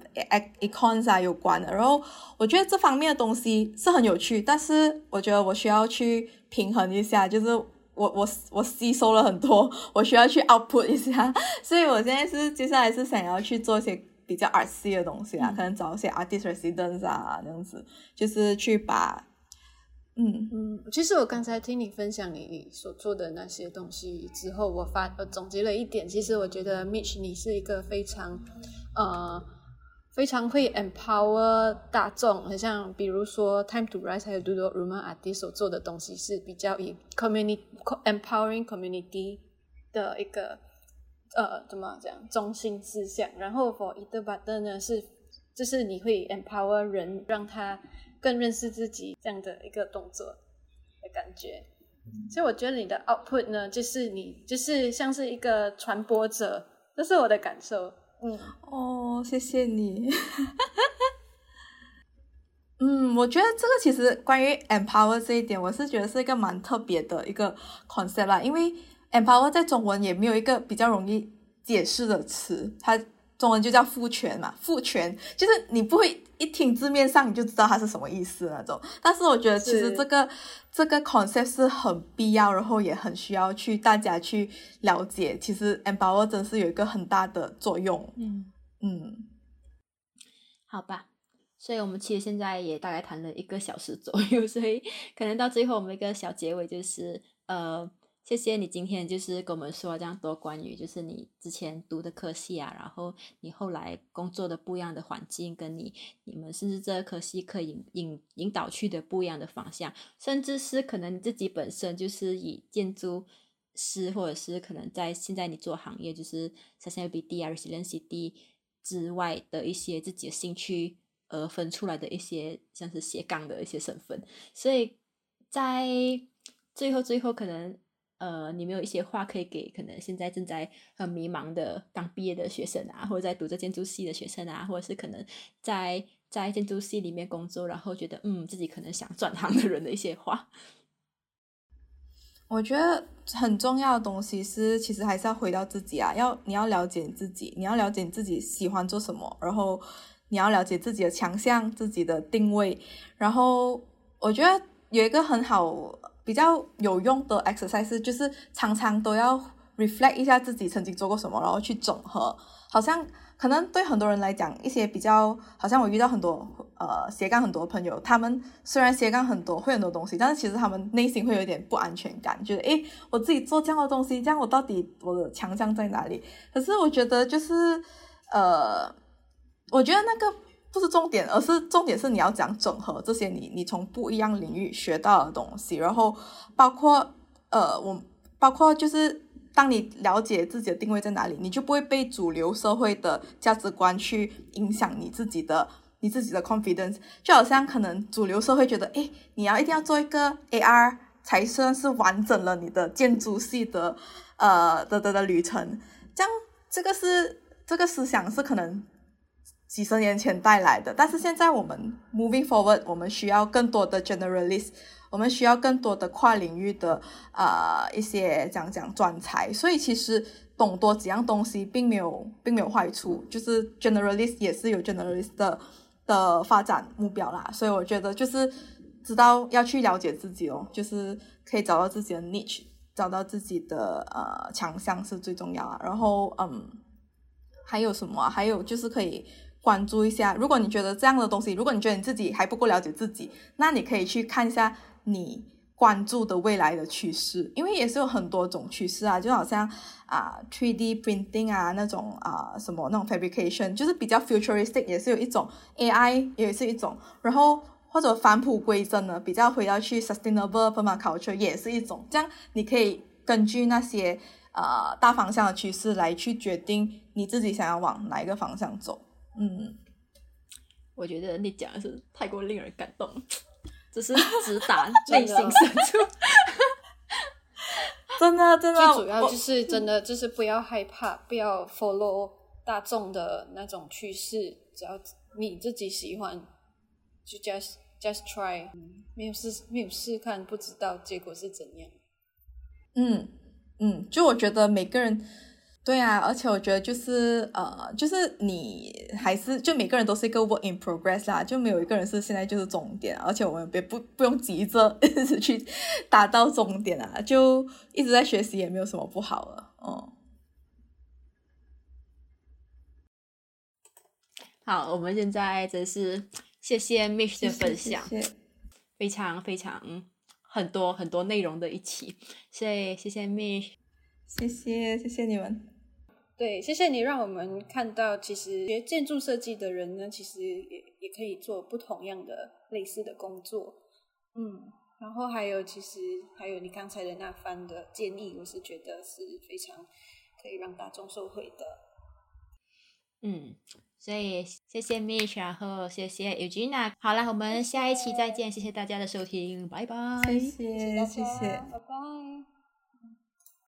econs 啊有关的，然后我觉得这方面的东西是很有趣，但是我觉得我需要去平衡一下，就是我我我吸收了很多，我需要去 output 一下，所以我现在是接下来是想要去做一些比较 artsy 的东西啊，可能找一些 artist residence 啊这样子，就是去把。嗯嗯，其实我刚才听你分享你你所做的那些东西之后，我发呃总结了一点，其实我觉得 Mitch 你是一个非常呃非常会 empower 大众，很像比如说 Time to Rise 还有 Doodle Room Artist 所做的东西是比较以 community empowering community 的一个呃怎么讲中心思想，然后 For Eater Butter 呢是就是你会 empower 人让他。更认识自己这样的一个动作的感觉，所以我觉得你的 output 呢，就是你就是像是一个传播者，这是我的感受。哦，谢谢你。嗯，我觉得这个其实关于 empower 这一点，我是觉得是一个蛮特别的一个 concept 啦，因为 empower 在中文也没有一个比较容易解释的词，它。中文就叫父权嘛，父权就是你不会一听字面上你就知道它是什么意思那种。但是我觉得其实这个这个 concept 是很必要，然后也很需要去大家去了解。其实 empower 真是有一个很大的作用。嗯嗯，好吧，所以我们其实现在也大概谈了一个小时左右，所以可能到最后我们一个小结尾就是呃。谢谢你今天就是跟我们说这样多关于就是你之前读的科系啊，然后你后来工作的不一样的环境，跟你你们甚至这科系可以引引导去的不一样的方向，甚至是可能你自己本身就是以建筑师，或者是可能在现在你做行业就是三线 B D 啊 resiliency 之外的一些自己的兴趣而分出来的一些像是斜杠的一些身份，所以在最后最后可能。呃，你没有一些话可以给可能现在正在很迷茫的刚毕业的学生啊，或者在读着建筑系的学生啊，或者是可能在在建筑系里面工作，然后觉得嗯自己可能想转行的人的一些话。我觉得很重要的东西是，其实还是要回到自己啊，要你要了解你自己，你要了解自己喜欢做什么，然后你要了解自己的强项、自己的定位，然后我觉得有一个很好。比较有用的 exercise 就是常常都要 reflect 一下自己曾经做过什么，然后去整合。好像可能对很多人来讲，一些比较好像我遇到很多呃斜杠很多朋友，他们虽然斜杠很多，会很多东西，但是其实他们内心会有一点不安全感，觉得诶，我自己做这样的东西，这样我到底我的强项在哪里？可是我觉得就是呃，我觉得那个。不是重点，而是重点是你要讲整合这些你你从不一样领域学到的东西，然后包括呃，我包括就是当你了解自己的定位在哪里，你就不会被主流社会的价值观去影响你自己的你自己的 confidence。就好像可能主流社会觉得，哎，你要一定要做一个 AR 才算是完整了你的建筑系的呃的的的旅程，这样这个是这个思想是可能。几十年前带来的，但是现在我们 moving forward，我们需要更多的 generalist，我们需要更多的跨领域的呃一些讲讲专才，所以其实懂多几样东西并没有并没有坏处，就是 generalist 也是有 generalist 的的发展目标啦，所以我觉得就是知道要去了解自己哦，就是可以找到自己的 niche，找到自己的呃强项是最重要啊，然后嗯还有什么？还有就是可以。关注一下，如果你觉得这样的东西，如果你觉得你自己还不够了解自己，那你可以去看一下你关注的未来的趋势，因为也是有很多种趋势啊，就好像啊，3D printing 啊那种啊什么那种 fabrication，就是比较 futuristic，也是有一种 AI 也是一种，然后或者返璞归真的，比较回到去 sustainable permaculture 也是一种，这样你可以根据那些呃大方向的趋势来去决定你自己想要往哪一个方向走。嗯，我觉得你讲的是太过令人感动，[LAUGHS] 只是直达 [LAUGHS] 内心深处。[LAUGHS] 真的，真的，最主要就是真的，就是不要害怕，不要 follow 大众的那种趋势，只要你自己喜欢，就 just just try，没有试没有试看，不知道结果是怎样。嗯嗯，就我觉得每个人。对啊，而且我觉得就是呃，就是你还是就每个人都是一个 work in progress 啦，就没有一个人是现在就是终点，而且我们别不不用急着 [LAUGHS] 一直去达到终点啊，就一直在学习也没有什么不好了，嗯。好，我们现在真是谢谢 Mish 的分享，非常非常很多很多内容的一期，所以谢谢 Mish，谢谢谢谢你们。对，谢谢你让我们看到，其实学建筑设计的人呢，其实也也可以做不同样的类似的工作。嗯，然后还有，其实还有你刚才的那番的建议，我是觉得是非常可以让大众受惠的。嗯，所以谢谢 Mish，然后谢谢 Eugenia。好了，我们下一期再见，谢谢大家的收听，拜拜。谢谢，谢谢，拜拜。